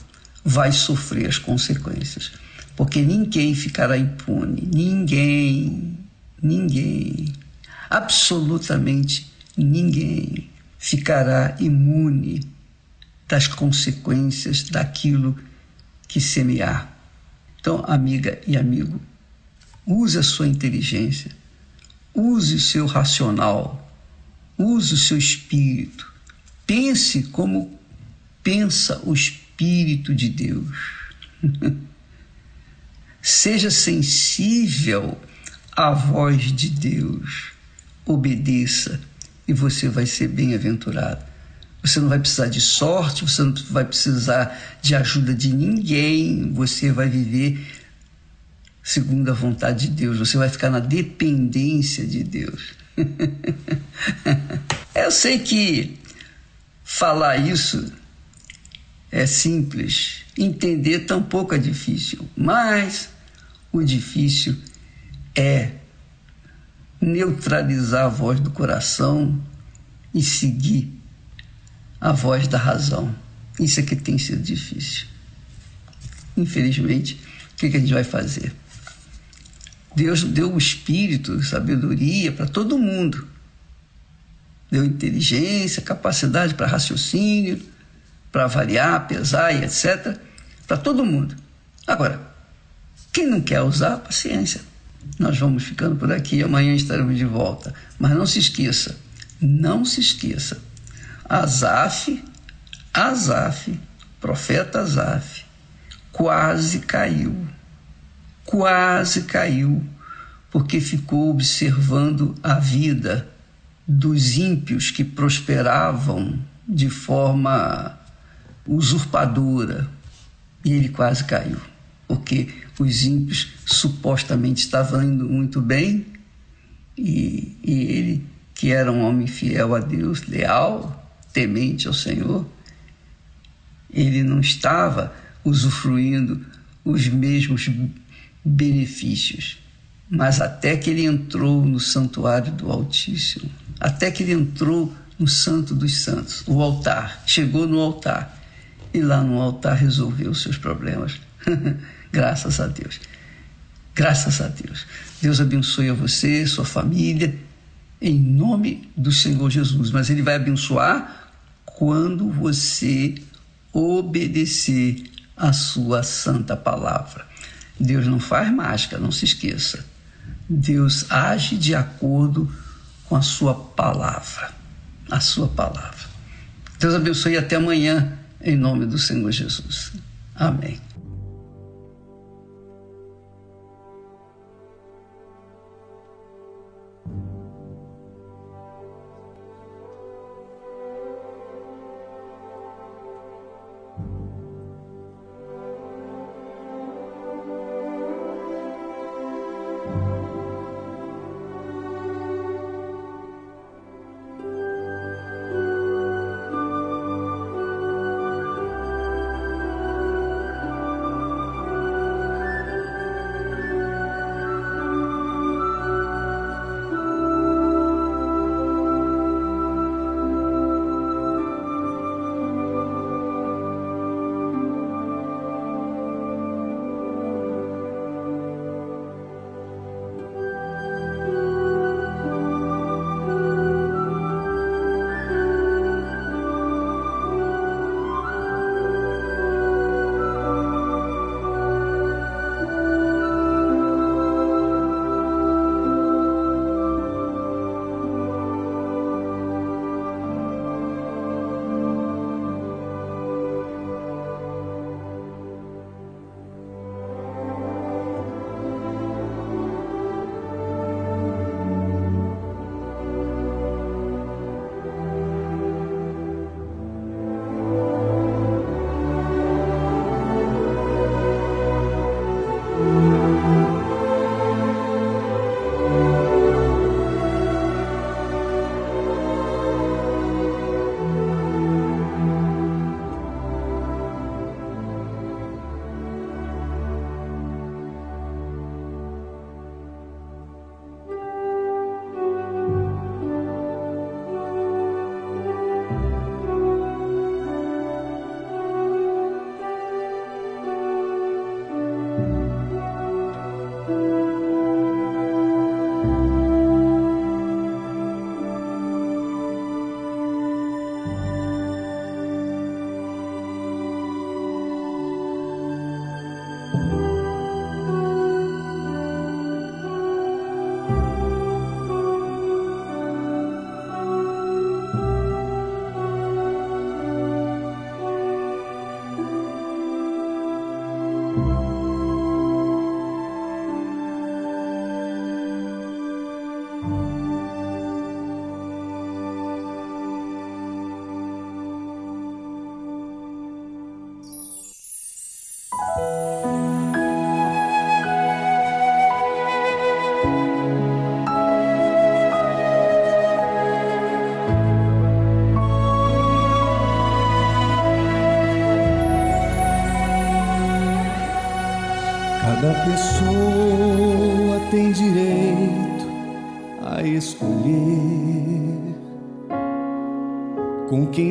vai sofrer as consequências, porque ninguém ficará impune, ninguém, ninguém, absolutamente ninguém ficará imune das consequências daquilo que semear. Então, amiga e amigo, use a sua inteligência, use o seu racional Use o seu espírito. Pense como pensa o Espírito de Deus. Seja sensível à voz de Deus. Obedeça e você vai ser bem-aventurado. Você não vai precisar de sorte, você não vai precisar de ajuda de ninguém, você vai viver segundo a vontade de Deus, você vai ficar na dependência de Deus. Eu sei que falar isso é simples, entender tampouco é difícil, mas o difícil é neutralizar a voz do coração e seguir a voz da razão. Isso é que tem sido difícil. Infelizmente, o que, que a gente vai fazer? Deus deu o espírito, sabedoria para todo mundo. Deu inteligência, capacidade para raciocínio, para avaliar, pesar e etc. Para todo mundo. Agora, quem não quer usar, paciência. Nós vamos ficando por aqui, amanhã estaremos de volta. Mas não se esqueça, não se esqueça. Azaf, Azaf, profeta Azaf, quase caiu quase caiu, porque ficou observando a vida dos ímpios que prosperavam de forma usurpadora. E ele quase caiu, porque os ímpios supostamente estavam indo muito bem e, e ele, que era um homem fiel a Deus, leal, temente ao Senhor, ele não estava usufruindo os mesmos benefícios. Mas até que ele entrou no santuário do Altíssimo, até que ele entrou no Santo dos Santos, o altar, chegou no altar e lá no altar resolveu os seus problemas. Graças a Deus. Graças a Deus. Deus abençoe a você, sua família, em nome do Senhor Jesus. Mas Ele vai abençoar quando você obedecer a sua santa palavra. Deus não faz mágica, não se esqueça. Deus age de acordo com a sua palavra. A sua palavra. Deus abençoe até amanhã, em nome do Senhor Jesus. Amém.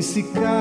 se cai.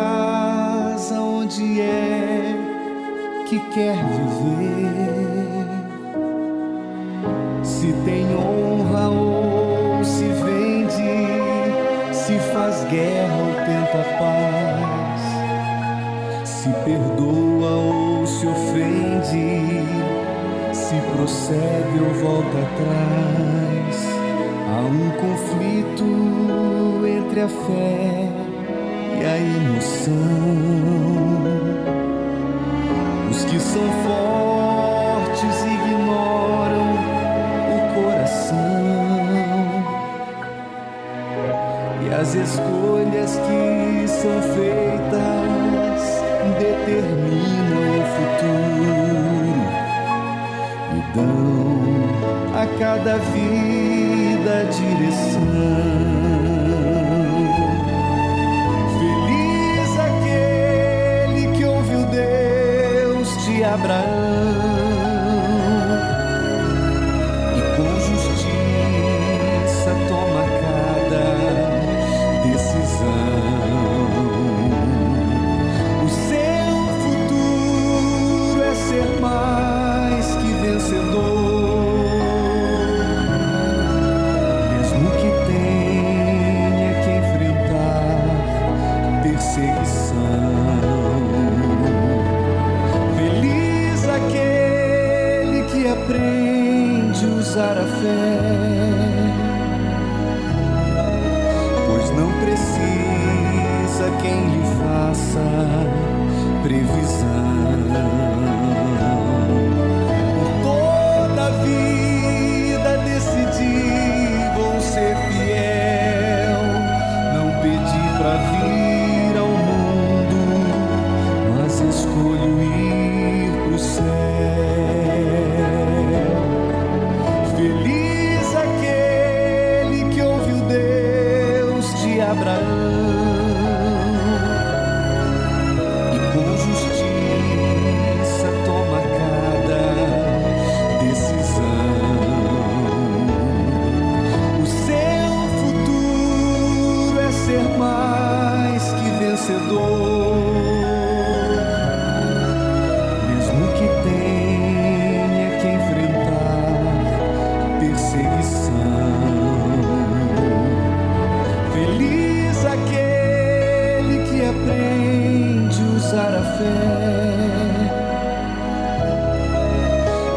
fé,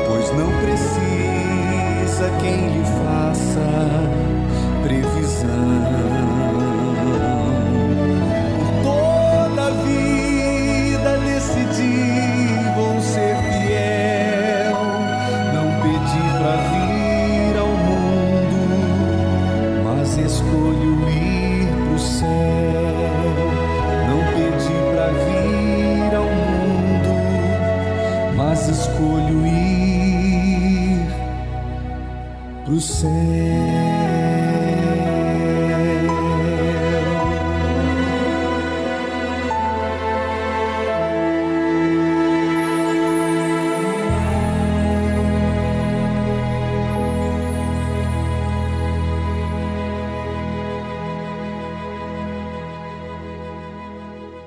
pois não precisa quem lhe faça previsão.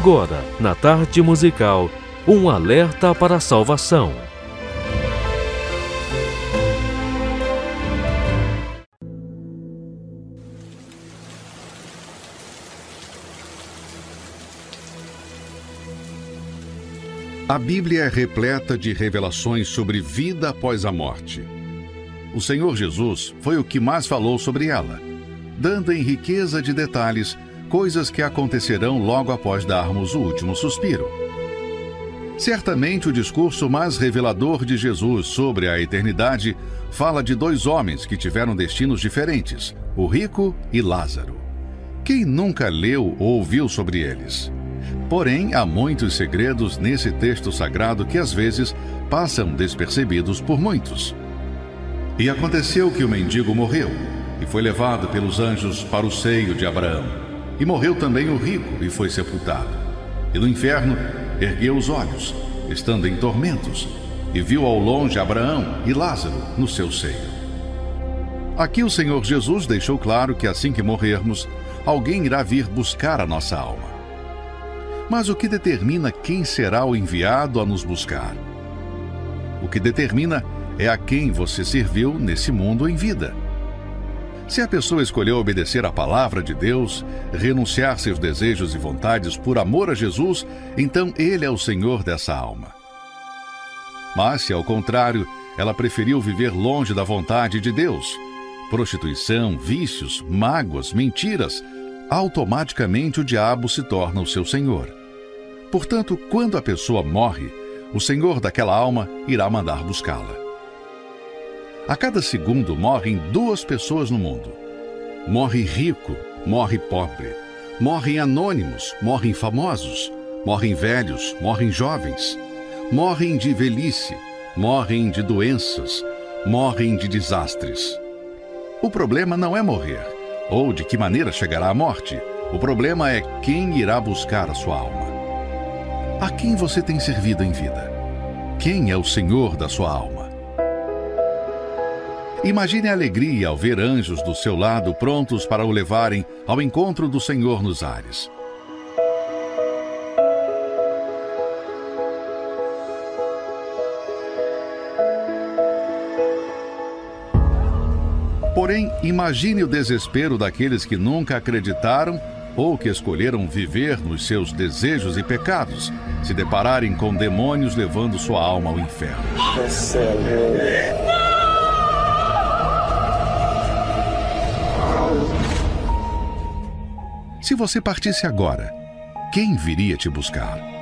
Agora, na tarde musical, um alerta para a salvação. A Bíblia é repleta de revelações sobre vida após a morte. O Senhor Jesus foi o que mais falou sobre ela, dando em riqueza de detalhes coisas que acontecerão logo após darmos o último suspiro. Certamente o discurso mais revelador de Jesus sobre a eternidade fala de dois homens que tiveram destinos diferentes, o rico e Lázaro. Quem nunca leu ou ouviu sobre eles? Porém, há muitos segredos nesse texto sagrado que às vezes passam despercebidos por muitos. E aconteceu que o mendigo morreu e foi levado pelos anjos para o seio de Abraão. E morreu também o rico e foi sepultado. E no inferno ergueu os olhos, estando em tormentos, e viu ao longe Abraão e Lázaro no seu seio. Aqui o Senhor Jesus deixou claro que assim que morrermos, alguém irá vir buscar a nossa alma. Mas o que determina quem será o enviado a nos buscar? O que determina é a quem você serviu nesse mundo em vida. Se a pessoa escolheu obedecer à palavra de Deus, renunciar seus desejos e vontades por amor a Jesus, então Ele é o Senhor dessa alma. Mas se ao contrário, ela preferiu viver longe da vontade de Deus, prostituição, vícios, mágoas, mentiras, automaticamente o diabo se torna o seu senhor. Portanto, quando a pessoa morre, o senhor daquela alma irá mandar buscá-la. A cada segundo morrem duas pessoas no mundo. Morre rico, morre pobre. Morrem anônimos, morrem famosos. Morrem velhos, morrem jovens. Morrem de velhice, morrem de doenças, morrem de desastres. O problema não é morrer, ou de que maneira chegará a morte. O problema é quem irá buscar a sua alma. A quem você tem servido em vida? Quem é o Senhor da sua alma? Imagine a alegria ao ver anjos do seu lado prontos para o levarem ao encontro do Senhor nos ares. Porém, imagine o desespero daqueles que nunca acreditaram ou que escolheram viver nos seus desejos e pecados, se depararem com demônios levando sua alma ao inferno. Se você partisse agora, quem viria te buscar?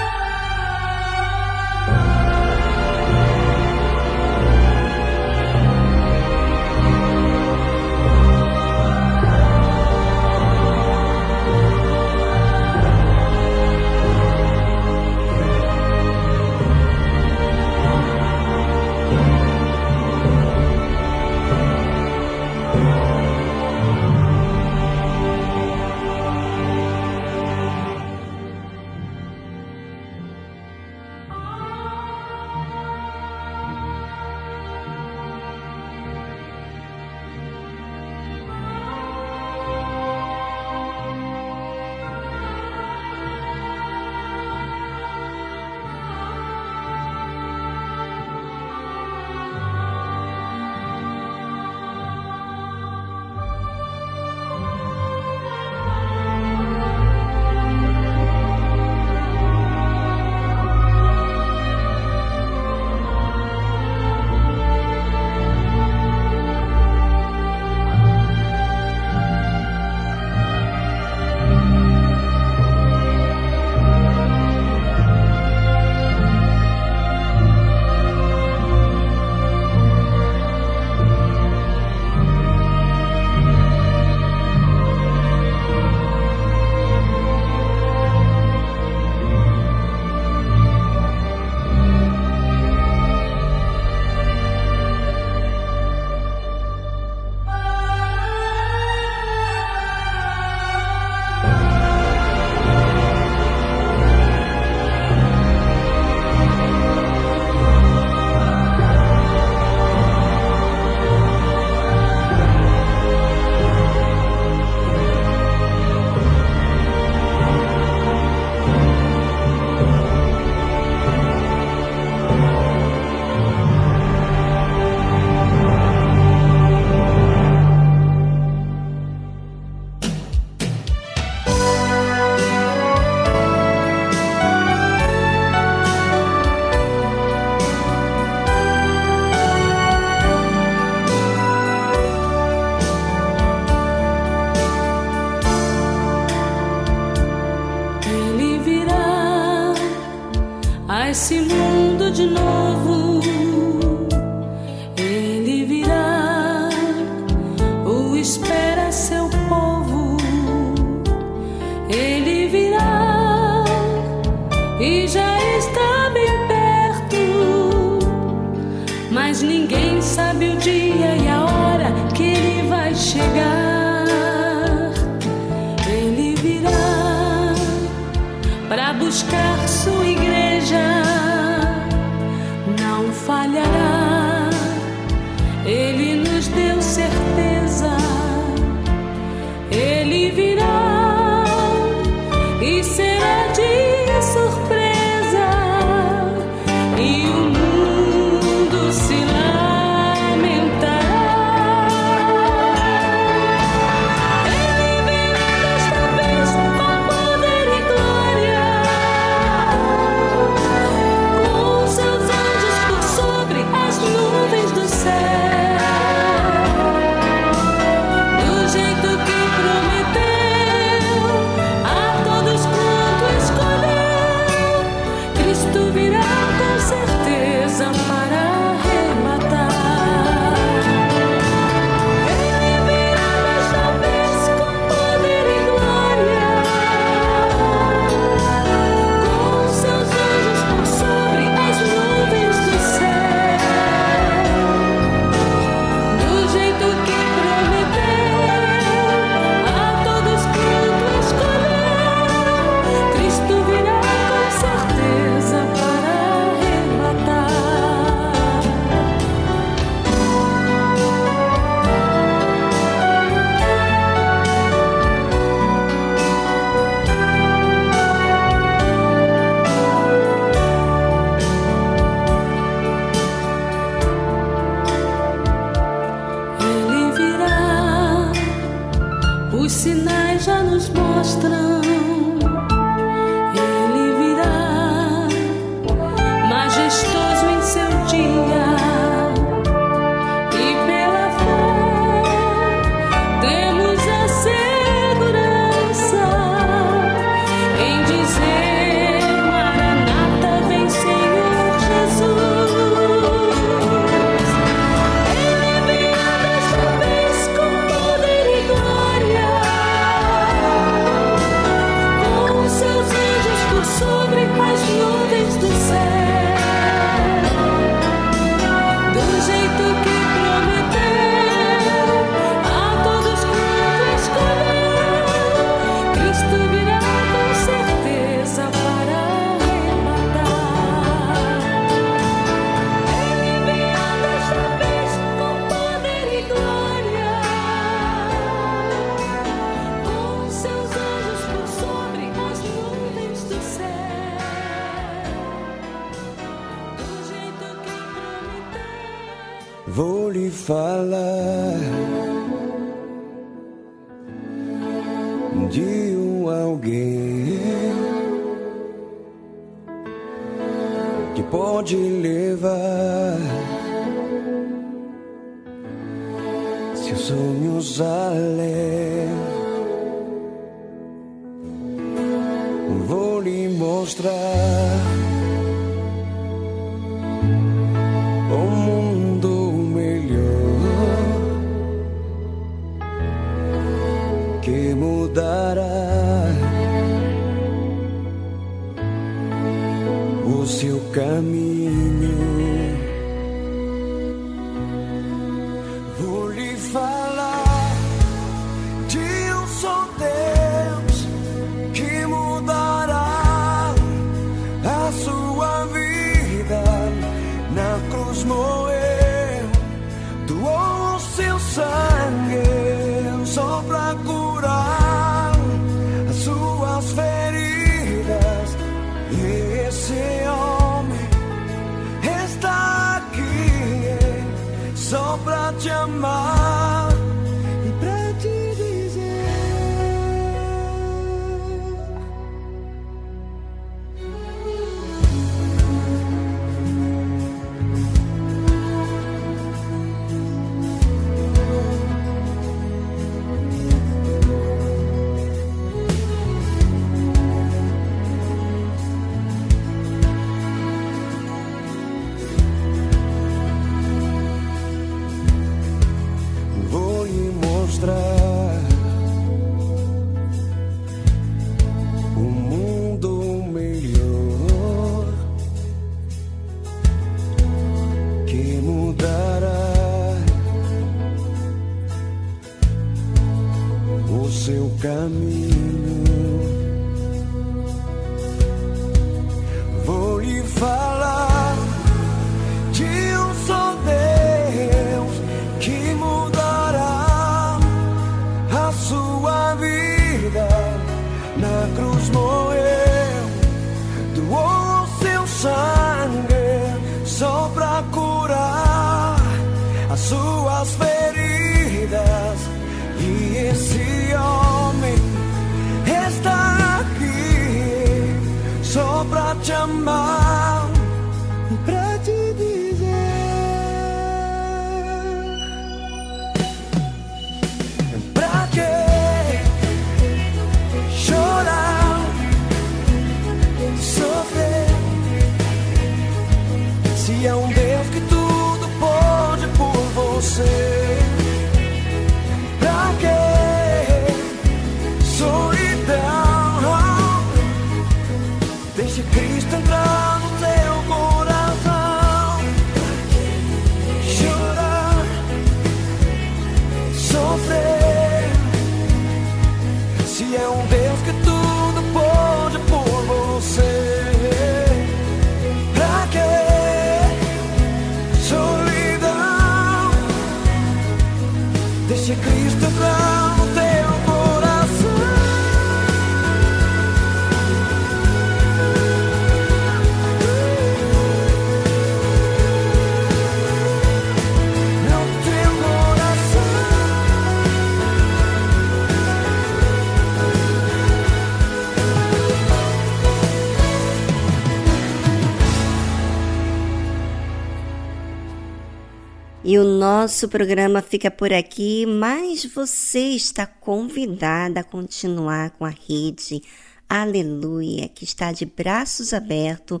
nosso programa fica por aqui, mas você está convidada a continuar com a rede Aleluia, que está de braços abertos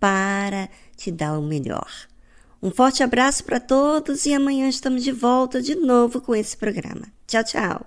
para te dar o melhor. Um forte abraço para todos e amanhã estamos de volta de novo com esse programa. Tchau, tchau!